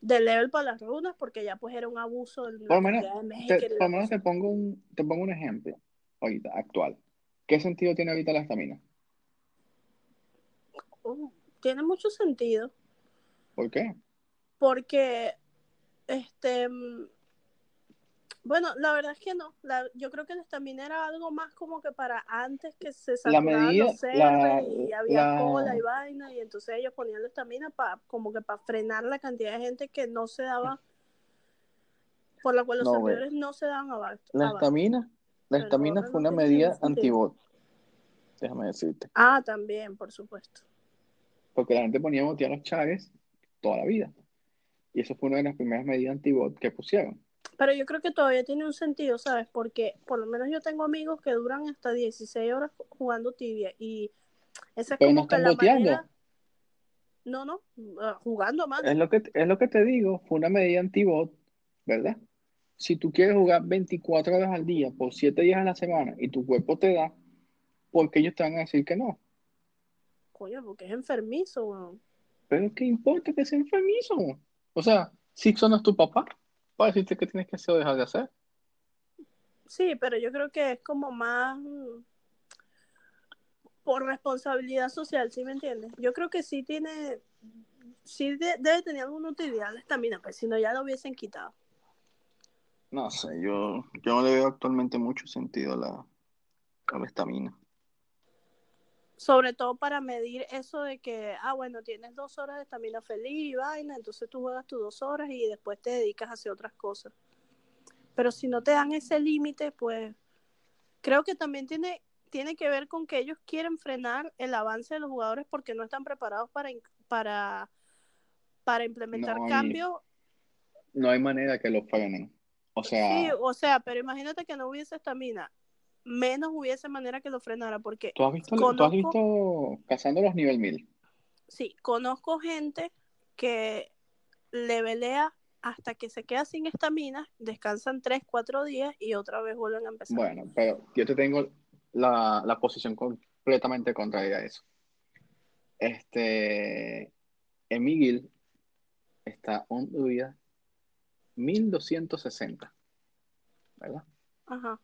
S1: de level para las runas, porque ya pues era un abuso la
S2: Por lo menos,
S1: de
S2: te, por
S1: la
S2: lo menos te pongo un, te pongo un ejemplo ahorita, actual. ¿Qué sentido tiene ahorita la estamina?
S1: Uh, tiene mucho sentido.
S2: ¿Por qué?
S1: porque este mm, bueno la verdad es que no la- yo creo que la estamina era algo más como que para antes que se saturaban los servers y había
S2: la,
S1: cola y vaina y entonces ellos ponían la estamina para como que para frenar la cantidad de gente que no se daba por la cual los
S2: no,
S1: servidores no se daban abasto,
S2: la
S1: abasto.
S2: estamina, la
S1: pero
S2: estamina fue una medida anti-bot, déjame decirte.
S1: ah también por supuesto
S2: Porque la gente ponía botear los chaves toda la vida. Y eso fue una de las primeras medidas anti-bot que pusieron.
S1: Pero yo creo que todavía tiene un sentido sabes porque por lo menos yo tengo amigos que duran hasta 16 horas jugando tibia y esa es
S2: Pero no
S1: como que
S2: están
S1: la manera No, no, ah, jugando mano.
S2: Es lo que, es lo que te digo, fue una medida anti-bot, ¿verdad? Si tú quieres jugar 24 horas al día por 7 días a la semana y tu cuerpo te da, ¿por qué ellos te van a decir que no?
S1: Coño, porque es enfermizo, weón.
S2: Pero ¿qué importa que sea enfermizo? O sea, Sixo no es tu papá para decirte qué tienes que hacer o dejar de hacer.
S1: Sí, pero yo creo que es como más por responsabilidad social, ¿sí me entiendes? Yo creo que sí tiene, sí de- debe tener alguna utilidad la estamina, pues si no ya lo hubiesen quitado.
S2: No sé, yo, yo no le veo actualmente mucho sentido a la, a la estamina.
S1: Sobre todo para medir eso de que, ah, bueno, tienes dos horas de estamina feliz y vaina, entonces tú juegas tus dos horas y después te dedicas a hacer otras cosas. Pero si no te dan ese límite, pues creo que también tiene, tiene que ver con que ellos quieren frenar el avance de los jugadores porque no están preparados para, para, para implementar
S2: No hay,
S1: cambios.
S2: no hay manera que lo frenen. O
S1: Sí,
S2: sea,
S1: o sea, pero imagínate que no hubiese estamina, menos hubiese manera que lo frenara, porque
S2: ¿tú has visto, tú has visto cazando los nivel 1000?
S1: sí, conozco gente que levelea hasta que se queda sin estamina, descansan 3, 4 días y otra vez vuelven a empezar.
S2: Bueno, pero yo te tengo la, la posición completamente contraria a eso. Este, en mi guild está un druida 1260, ¿verdad?
S1: Ajá,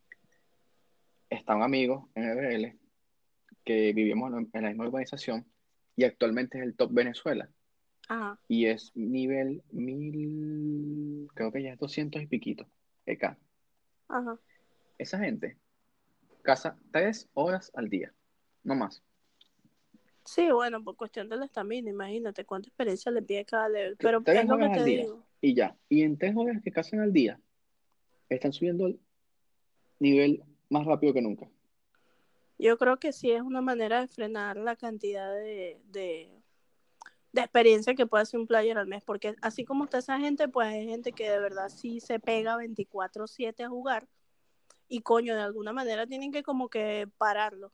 S2: Está un amigo en RL que vivimos en la misma urbanización y actualmente es el top Venezuela
S1: ajá,
S2: y es nivel 1000, creo que ya es 200 y piquito, EK.
S1: ajá.
S2: Esa gente caza tres horas al día, no más.
S1: Sí, bueno, por cuestión de la estamina, imagínate cuánta experiencia le pide cada level. Pero
S2: Tres
S1: es lo que
S2: horas
S1: te
S2: al día
S1: digo.
S2: y ya. Y en tres horas que cazan al día, están subiendo el nivel más rápido que nunca.
S1: Yo creo que sí es una manera de frenar la cantidad de, de, de experiencia que puede hacer un player al mes, porque así como está esa gente, pues hay gente que de verdad sí se pega 24/7 a jugar y coño, de alguna manera tienen que como que pararlo.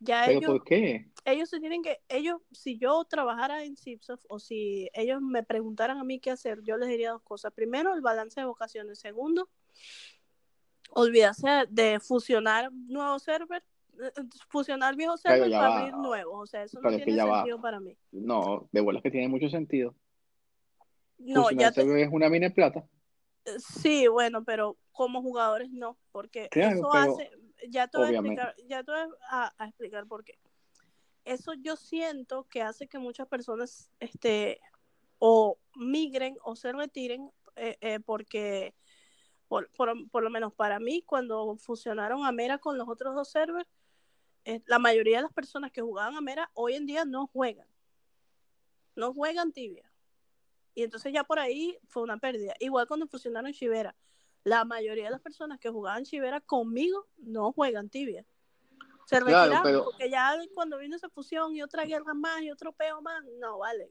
S1: Ya
S2: ¿Pero
S1: ellos,
S2: por qué?
S1: ellos se tienen que, ellos, si yo trabajara en Zipsoft o si ellos me preguntaran a mí qué hacer, yo les diría dos cosas. Primero, el balance de vocaciones. Segundo, olvidarse de fusionar nuevos servers, eh, fusionar viejos servers para
S2: va.
S1: abrir nuevos. O sea, eso no
S2: Pero es que
S1: tiene
S2: va.
S1: sentido para mí.
S2: No, de bolas que tiene mucho sentido.
S1: No,
S2: Fusionar
S1: ya te,
S2: es una mina de plata.
S1: eh, sí, bueno, pero como jugadores no, porque
S2: Claro,
S1: eso hace, ya te voy a explicar, ya te voy a, a explicar por qué. Eso yo siento que hace que muchas personas, este, o migren o se retiren, eh, eh, porque por, por, por lo menos para mí, cuando fusionaron a Mera con los otros dos servers, eh, la mayoría de las personas que jugaban a Mera hoy en día no juegan. No juegan tibia. Y entonces ya por ahí fue una pérdida. Igual cuando fusionaron Chivera. La mayoría de las personas que jugaban Chivera conmigo no juegan tibia. Se retiraron porque ya cuando vino esa fusión y otra guerra más y otro peo más, no vale.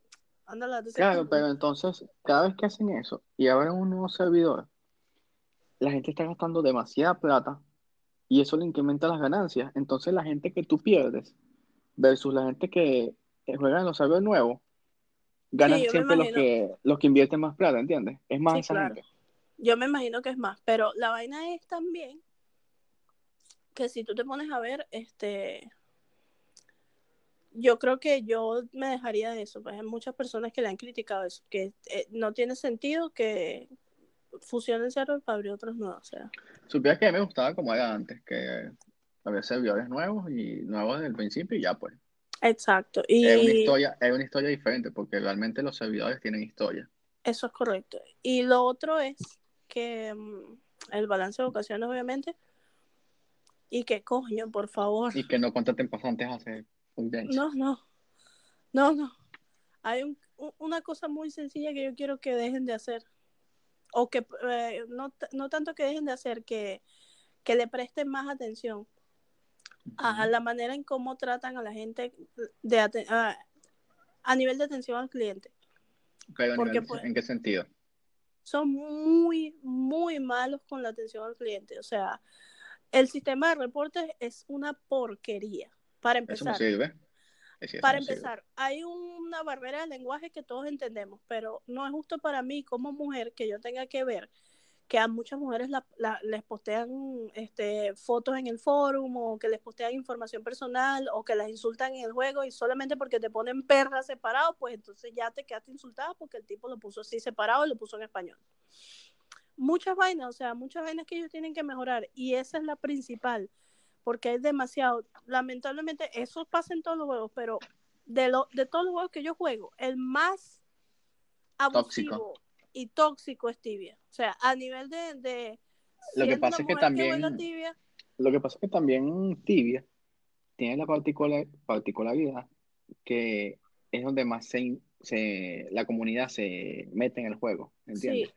S2: claro, pero entonces cada vez que hacen eso y abren un nuevo servidor, la gente está gastando demasiada plata y eso le incrementa las ganancias. Entonces la gente que tú pierdes versus la gente que juega en los servidores nuevos, ganan siempre los que, los que invierten más plata, ¿entiendes? Es más esa gente.
S1: Yo me imagino que es más, pero la vaina es también que si tú te pones a ver, este, yo creo que yo me dejaría de eso, pues hay muchas personas que le han criticado eso, que eh, no tiene sentido que fusionen server para abrir otros nuevos, o sea.
S2: Supiera que a mí me gustaba como era antes, que había servidores nuevos y nuevos desde el principio y ya pues.
S1: Exacto. Y...
S2: Es una historia, es una historia diferente porque realmente los servidores tienen historia.
S1: Eso es correcto. Y lo otro es que mm, el balance de vocaciones, obviamente, y que coño, por favor.
S2: Y que no contraten pasantes hace un
S1: bench. No, no. No, no. Hay un, una cosa muy sencilla que yo quiero que dejen de hacer. O que eh, no, no, tanto que dejen de hacer, que, que le presten más atención a la manera en cómo tratan a la gente de a, a nivel de atención al cliente.
S2: Porque, pues, ¿En qué sentido?
S1: Son muy, muy malos con la atención al cliente. O sea, el sistema de reportes es una porquería. Para empezar. Para empezar, hay una barrera de lenguaje que todos entendemos, pero no es justo para mí como mujer que yo tenga que ver que a muchas mujeres les postean este, fotos en el foro o que les postean información personal o que las insultan en el juego y solamente porque te ponen perra separado, pues entonces ya te quedaste insultada porque el tipo lo puso así separado y lo puso en español. Muchas vainas, o sea, muchas vainas que ellos tienen que mejorar y esa es la principal, porque es demasiado, lamentablemente eso pasa en todos los juegos, pero de, lo, de todos los juegos que yo juego, el más abusivo y tóxico es tibia. O sea, a nivel de...
S2: lo que pasa es que también... lo que pasa es que también tibia tiene la particular, particularidad que es donde más se, la comunidad se mete en el juego, ¿entiendes? Sí.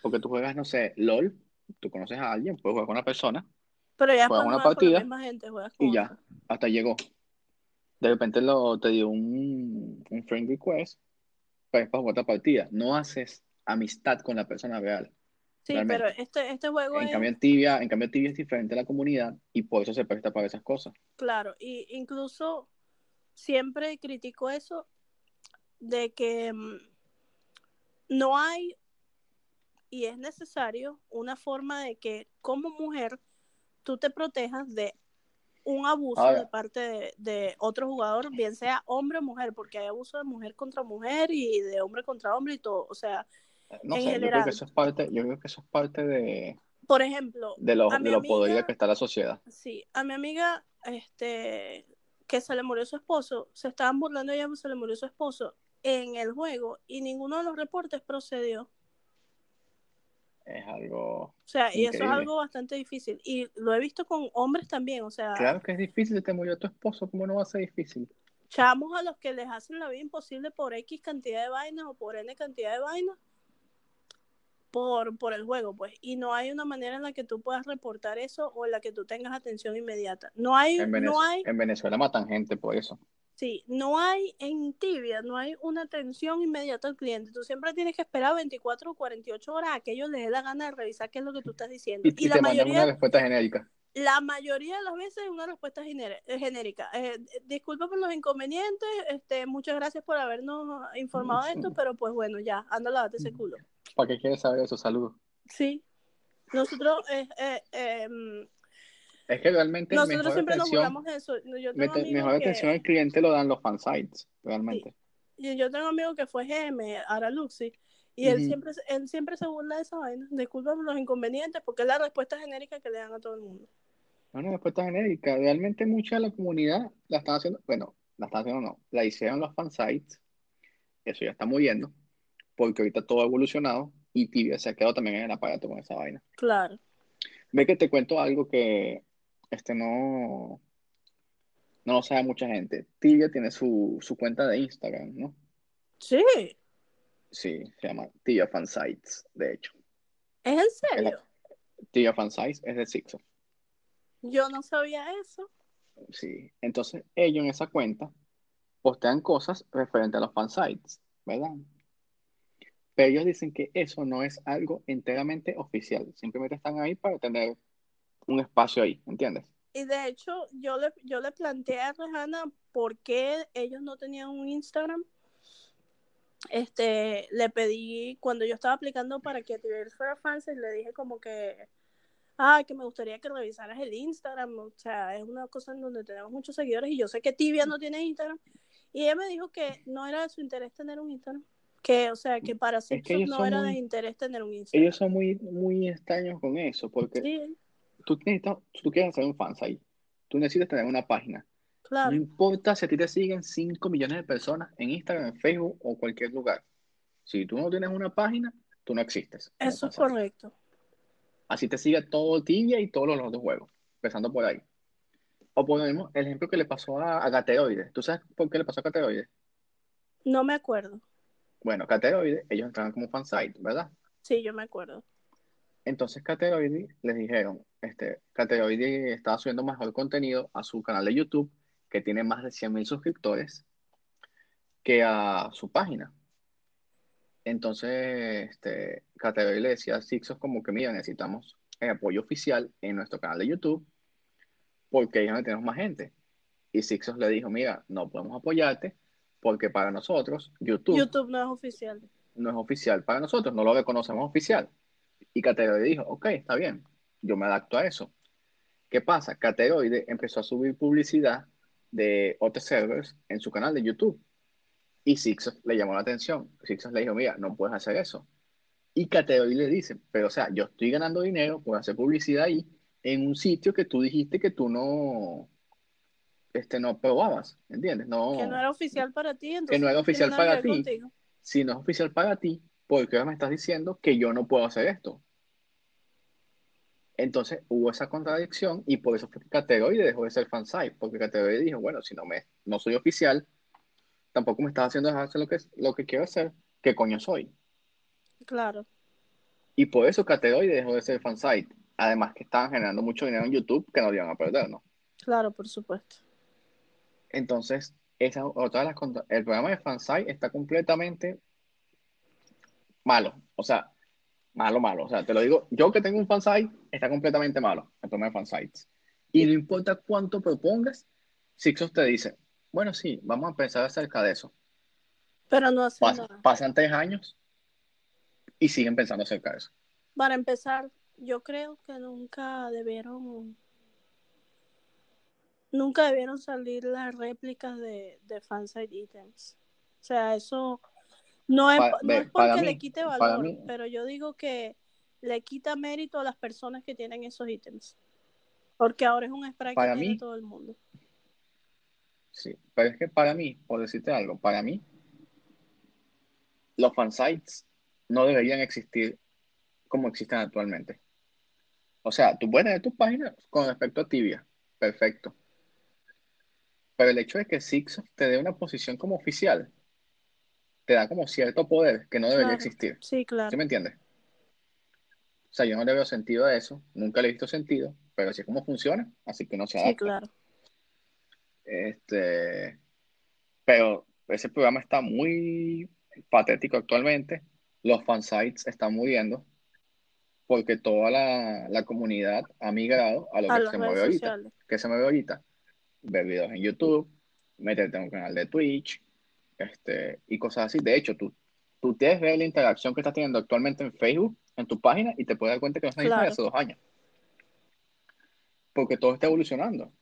S2: Porque tú juegas, no sé, LOL, tú conoces a alguien, puedes jugar con una persona,
S1: pero ya
S2: juegas una partida y ya, hasta llegó. De repente lo, te dio un, un friend request para jugar otra partida. No haces amistad con la persona real.
S1: Sí, pero este, este juego
S2: en Cambio, en tibia, en cambio, tibia es diferente a la comunidad y por eso se presta para esas cosas.
S1: Claro, y incluso siempre critico eso de que mm, no hay y es necesario una forma de que como mujer tú te protejas de un abuso de parte de, otro jugador, bien sea hombre o mujer, porque hay abuso de mujer contra mujer y de hombre contra hombre y todo. O sea,
S2: no sé, yo creo que eso es parte, yo creo que eso es parte de.
S1: Por ejemplo,
S2: de lo, de lo podrida que está la sociedad.
S1: Sí, a mi amiga, este, que se le murió su esposo, se estaban burlando ella porque se le murió su esposo en el juego y ninguno de los reportes procedió
S2: es algo.
S1: O sea, y eso es algo bastante difícil. Y lo he visto con hombres también, o sea.
S2: Claro que es difícil, te murió tu esposo, ¿cómo no va a ser difícil?
S1: Chamos a los que les hacen la vida imposible por X cantidad de vainas o por N cantidad de vainas por, por el juego, pues. Y no hay una manera en la que tú puedas reportar eso o en la que tú tengas atención inmediata. No hay. no hay...
S2: en Venezuela matan gente por eso.
S1: Sí, no hay en tibia, no hay una atención inmediata al cliente. Tú siempre tienes que esperar 24 o 48 horas a que ellos les dé la gana de revisar qué es lo que tú estás diciendo.
S2: Y, la te mayoría, una respuesta genérica.
S1: La mayoría de las veces es una respuesta eh, genérica. Eh, disculpa por los inconvenientes, este, muchas gracias por habernos informado de esto, pero pues bueno, ya, anda, lávate ese culo.
S2: ¿Para qué quieres saber eso? Saludos.
S1: Sí. Nosotros, eh, eh, em,
S2: es que realmente
S1: Nosotros siempre atención,
S2: nos de eso. mejor atención al cliente lo dan los fansites, realmente.
S1: Y yo tengo un amigo que fue GM, ahora Luxi, y él, siempre, él siempre se burla de esa vaina. Disculpa por los inconvenientes, porque es la respuesta genérica que le dan a todo el mundo.
S2: No, no, respuesta genérica. Realmente mucha de la comunidad la están haciendo, bueno, la están haciendo no, la hicieron los fansites, eso ya está muriendo, porque ahorita todo ha evolucionado y Tibia se ha quedado también en el aparato con esa vaina.
S1: Claro.
S2: Ve que te cuento algo que este no, no lo sabe mucha gente. Tibia tiene su, cuenta de Instagram, ¿no?
S1: Sí.
S2: Sí, se llama Tia Fansites, de hecho.
S1: ¿Es en serio?
S2: Tia Fansites es de Sixo.
S1: Yo no sabía eso.
S2: Sí, entonces ellos en esa cuenta postean cosas referentes a los fansites, ¿verdad? Pero ellos dicen que eso no es algo enteramente oficial, simplemente están ahí para tener un espacio ahí, ¿entiendes?
S1: Y de hecho, yo le, yo le planteé a Rejana por qué ellos no tenían un Instagram. Este, le pedí, cuando yo estaba aplicando para que Twitter fuera fans, le dije como que, ah, que me gustaría que revisaras el Instagram. O sea, es una cosa en donde tenemos muchos seguidores y yo sé que Tibia no tiene Instagram. Y ella me dijo que no era de su interés tener un Instagram. Que, o sea, que para sí no era de interés tener un Instagram.
S2: Ellos son muy, muy extraños con eso, porque
S1: Sí,
S2: tú, necesitas, tú quieres hacer un fansite, tú necesitas tener una página. No importa si a ti te siguen 5 millones de personas en Instagram, en Facebook o cualquier lugar. Si tú no tienes una página, tú no existes.
S1: Eso es correcto.
S2: Así te sigue todo Tibia y todos los otros juegos, empezando por ahí. O ponemos el ejemplo que le pasó a, a Gateroides. ¿Tú sabes por qué le pasó a Gateroides?
S1: No me acuerdo.
S2: Bueno, Gateroides, ellos entraban como fansite, ¿verdad?
S1: Sí, yo me acuerdo.
S2: Entonces Cateroides les dijeron, este, Cateroides estaba subiendo mejor contenido a su canal de YouTube, que tiene más de 100 mil suscriptores, que a su página. Entonces, este, Cateroides le decía a Sixos como que, mira, necesitamos el apoyo oficial en nuestro canal de YouTube, porque ahí es donde tenemos más gente. Y Sixos le dijo, mira, no podemos apoyarte, porque para nosotros YouTube,
S1: YouTube no es oficial.
S2: no es oficial para nosotros, no lo reconocemos oficial. Y Cateroide dijo, ok, está bien, yo me adapto a eso. ¿Qué pasa? Cateroide empezó a subir publicidad de otros servers en su canal de YouTube. Y Sixos le llamó la atención. Sixos le dijo, mira, no puedes hacer eso. Y Cateroide le dice, pero o sea, yo estoy ganando dinero por hacer publicidad ahí en un sitio que tú dijiste que tú no, este, no probabas, ¿entiendes? No,
S1: Que no era oficial para ti, entonces
S2: no era
S1: no tiene
S2: oficial
S1: que
S2: para ti.
S1: contigo.
S2: si no es oficial para ti, ¿por qué me estás diciendo que yo no puedo hacer esto? Entonces hubo esa contradicción y por eso fue que Cateroide dejó de ser fansite, porque Cateroide dijo, bueno, si no me no soy oficial, tampoco me estás haciendo dejar hacer lo que, lo que quiero hacer, ¿qué coño soy?
S1: Claro.
S2: Y por eso Cateroide dejó de ser fansite. Además que estaban generando mucho dinero en YouTube que no iban a perder, ¿no?
S1: Claro, por supuesto.
S2: Entonces, esa es otra de las el programa de fansite está completamente malo. O sea, malo, malo. O sea, te lo digo, yo que tengo un fansite, está completamente malo el programa de fansites. Y no importa cuánto propongas, Sixos te dice, bueno, sí, vamos a pensar acerca de eso.
S1: Pero no hace
S2: Pas-
S1: nada.
S2: pasan tres años y siguen pensando acerca de eso.
S1: Para empezar, yo creo que nunca debieron nunca debieron salir las réplicas de, de fansite items. O sea, eso no es,
S2: Pa-
S1: no es porque le quite valor,
S2: mí-
S1: pero yo digo que le quita mérito a las personas que tienen esos ítems. Porque ahora es un spray
S2: Para
S1: que tiene
S2: mí-
S1: todo el mundo.
S2: Sí, pero es que para mí, por decirte algo, para mí, los fansites no deberían existir como existen actualmente. O sea, tú puedes tener tus páginas con respecto a Tibia, perfecto. Pero el hecho de que Six te dé una posición como oficial, te da como cierto poder que no debería
S1: Claro.
S2: existir.
S1: Sí, claro.
S2: ¿Sí me entiendes? O sea, yo no le veo sentido a eso, nunca le he visto sentido, pero así es como funciona, así que no se
S1: Sí,
S2: adapta.
S1: claro.
S2: Este, pero ese programa está muy patético actualmente. Los fansites están muriendo porque toda la, la comunidad ha migrado a lo
S1: A
S2: que se mueve ahorita. ¿Qué se mueve ahorita? Ver videos en YouTube, meterte en un canal de Twitch, este, y cosas así. De hecho, tú, tú tienes ver la interacción que estás teniendo actualmente en Facebook, en tu página, y te puedes dar cuenta que no es la misma de
S1: Claro.
S2: hace dos años. Porque todo está evolucionando.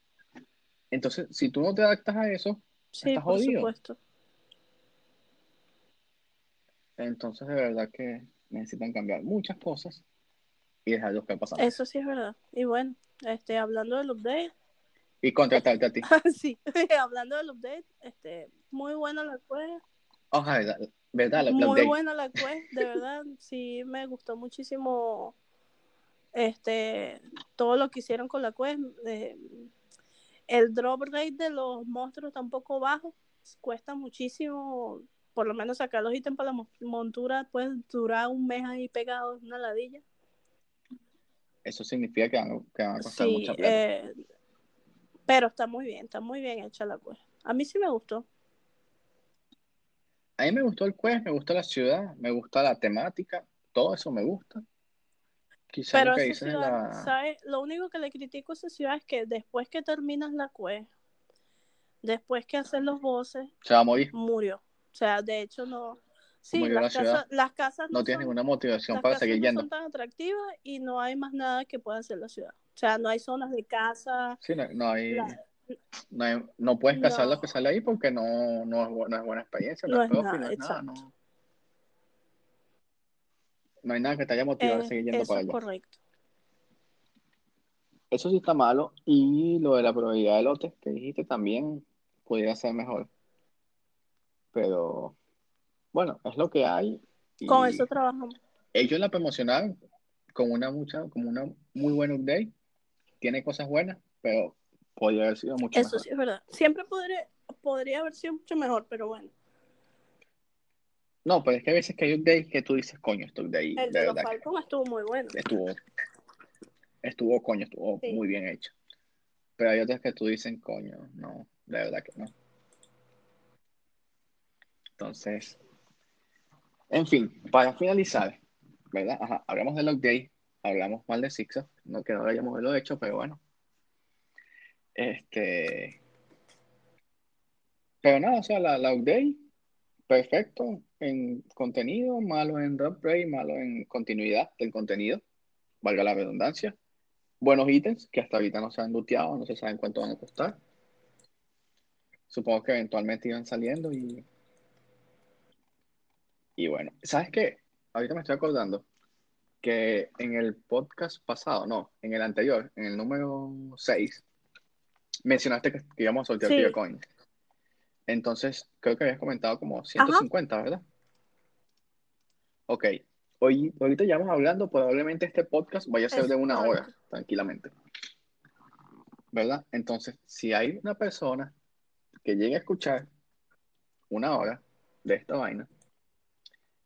S2: Entonces, si tú no te adaptas a eso,
S1: Sí,
S2: Estás
S1: por
S2: jodido.
S1: supuesto.
S2: entonces de verdad que necesitan cambiar muchas cosas y dejar los que pasan.
S1: Eso sí es verdad. Y bueno, este, hablando del update,
S2: Y contratarte a ti. (laughs)
S1: sí, (laughs) hablando del update, este, muy buena la quest,
S2: Ojalá, ¿verdad? La-
S1: muy buena la quest, de verdad, sí me gustó muchísimo, este, todo lo que hicieron con la quest, eh, el drop rate de los monstruos tampoco bajo, cuesta muchísimo por lo menos sacar los ítems para la mo- montura puede durar un mes ahí pegado en una ladilla.
S2: Eso significa que van, que van a costar
S1: Sí,
S2: mucha plata.
S1: eh, pero está muy bien, está muy bien hecha la quest. A mí sí me gustó.
S2: A mí me gustó el quest, me gustó la ciudad, me gusta la temática, todo eso me gusta. Quizás
S1: Pero
S2: lo que dices
S1: ciudad,
S2: la...
S1: ¿sabes? Lo único que le critico a esa ciudad es que después que terminas la quest, después que haces los bosses,
S2: Se va a morir,
S1: murió. O sea, de hecho no. Sí, las
S2: la
S1: casas, las casas no,
S2: no tienes ninguna motivación
S1: las
S2: para
S1: casas
S2: seguir
S1: no
S2: yendo.
S1: son tan atractivas y no hay más nada que pueda hacer la ciudad. O sea, no hay zonas de casa.
S2: Sí, no, no hay,
S1: la-
S2: no hay- no puedes cazar
S1: No.
S2: lo que sale ahí porque no, no, es, bu- no es buena experiencia, no, es
S1: nada,
S2: nada, no. Hay nada que te haya motivado a
S1: eh,
S2: seguir yendo
S1: eso
S2: para allá.
S1: correcto.
S2: Eso sí está malo. Y lo de la probabilidad de lotes que dijiste también pudiera ser mejor. Pero bueno, es lo que hay. Y
S1: Con eso trabajamos.
S2: ellos la promocionaron con una mucha, como una muy buena update. Tiene cosas buenas, pero podría haber sido mucho
S1: Eso
S2: mejor.
S1: sí es verdad. Siempre podría, podría haber sido mucho mejor, pero bueno.
S2: No, pero es que a veces que hay updates que tú dices, coño, esto de ahí,
S1: El
S2: de
S1: de los Falcons estuvo muy bueno.
S2: estuvo, estuvo, coño, estuvo
S1: Sí.
S2: muy bien hecho. Pero hay otras que tú dices, coño, no, de verdad que no. Entonces, en fin, para finalizar, ¿verdad? Ajá, hablamos del update, hablamos mal de Zigzag, no que no lo hayamos lo hecho, pero bueno. Este. Pero nada, o sea, la, la update, perfecto en contenido, malo en drop rate, malo en continuidad del contenido, valga la redundancia. Buenos ítems que hasta ahorita no se han luteado, no se saben cuánto van a costar. Supongo que eventualmente iban saliendo y. Y bueno, ¿sabes qué? Ahorita me estoy acordando que en el podcast pasado, no, en el anterior, en el número 6, mencionaste que, que íbamos a sortear
S1: Sí.
S2: Coins. Entonces, creo que habías comentado como 150, ¿verdad? Ok. Hoy, ahorita ya vamos hablando, probablemente este podcast vaya a ser de una hora, tranquilamente. ¿Verdad? Entonces, si hay una persona que llegue a escuchar una hora de esta vaina,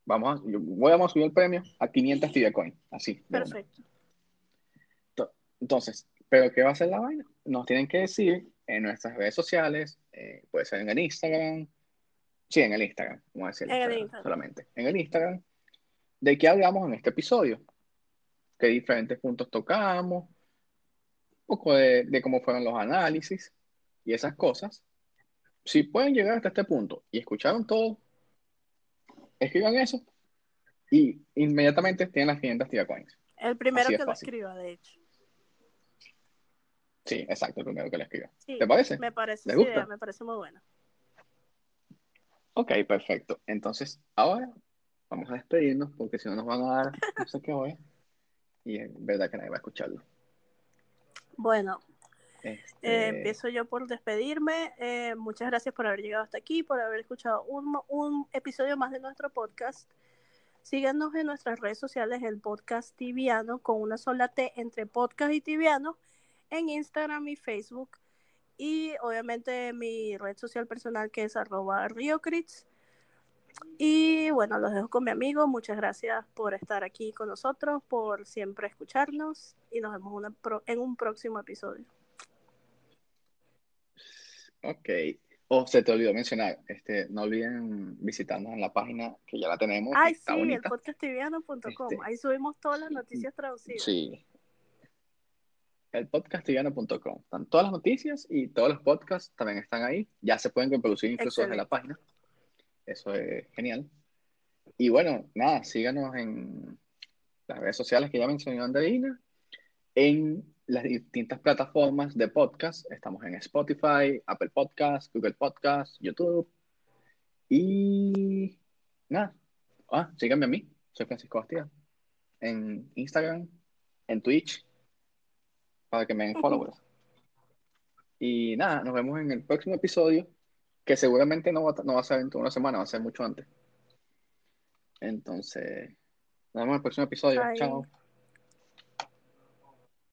S2: vamos a, yo voy a subir el premio a 500 Tibia Coin, así.
S1: Perfecto.
S2: Entonces, ¿pero qué va a ser la vaina? Nos tienen que decir en nuestras redes sociales, eh, puede ser en el Instagram, sí, en el Instagram, vamos a decir
S1: En el
S2: Instagram
S1: Instagram.
S2: solamente, en el Instagram, de qué hablamos en este episodio, qué diferentes puntos tocamos, un poco de, de cómo fueron los análisis y esas cosas. Si pueden llegar hasta este punto y escucharon todo, escriban eso y inmediatamente tienen las 500 Tibia Coins.
S1: El primero
S2: Así
S1: que lo escriba, de hecho.
S2: Sí, exacto, el primero que le escriba.
S1: Sí,
S2: ¿Te parece?
S1: Me parece,
S2: ¿Les
S1: esa
S2: gusta?
S1: idea, me parece muy buena.
S2: Ok, perfecto. Entonces, ahora vamos a despedirnos porque si no nos van a dar no sé qué hora. Y es verdad que nadie va a escucharlo.
S1: Bueno,
S2: Este,
S1: eh, empiezo yo por despedirme. Eh, muchas gracias por haber llegado hasta aquí, por haber escuchado un, un episodio más de nuestro podcast. Síganos en nuestras redes sociales, el podcast tibiano, con una sola T entre podcast y tibiano, en Instagram y Facebook. Y obviamente mi red social personal que es arroba riocrits. Y bueno, los dejo con mi amigo. Muchas gracias por estar aquí con nosotros, por siempre escucharnos y nos vemos una pro- en un próximo episodio.
S2: Ok. O se te olvidó mencionar, este, no olviden visitarnos en la página que ya la tenemos.
S1: Ay,
S2: está
S1: sí, el
S2: bonita.
S1: podcasttiviano.com.
S2: Este,
S1: Ahí subimos todas las noticias traducidas.
S2: Sí. El podcastiviano.com. Están todas las noticias y todos los podcasts también están ahí. Ya se pueden reproducir incluso desde la página. Eso es genial. Y bueno, nada, síganos en las redes sociales que ya mencionó Andreina. En las distintas plataformas de podcast. Estamos en Spotify, Apple Podcast, Google Podcast, YouTube. Y nada. Ah, síganme a mí. Soy Francisco Bastida. En Instagram, en Twitch, para que me den followers. Y nada, nos vemos en el próximo episodio, que seguramente no va, a- no va a ser dentro de una semana, va a ser mucho antes. Entonces, nos vemos en el próximo episodio.
S1: Bye.
S2: Chao.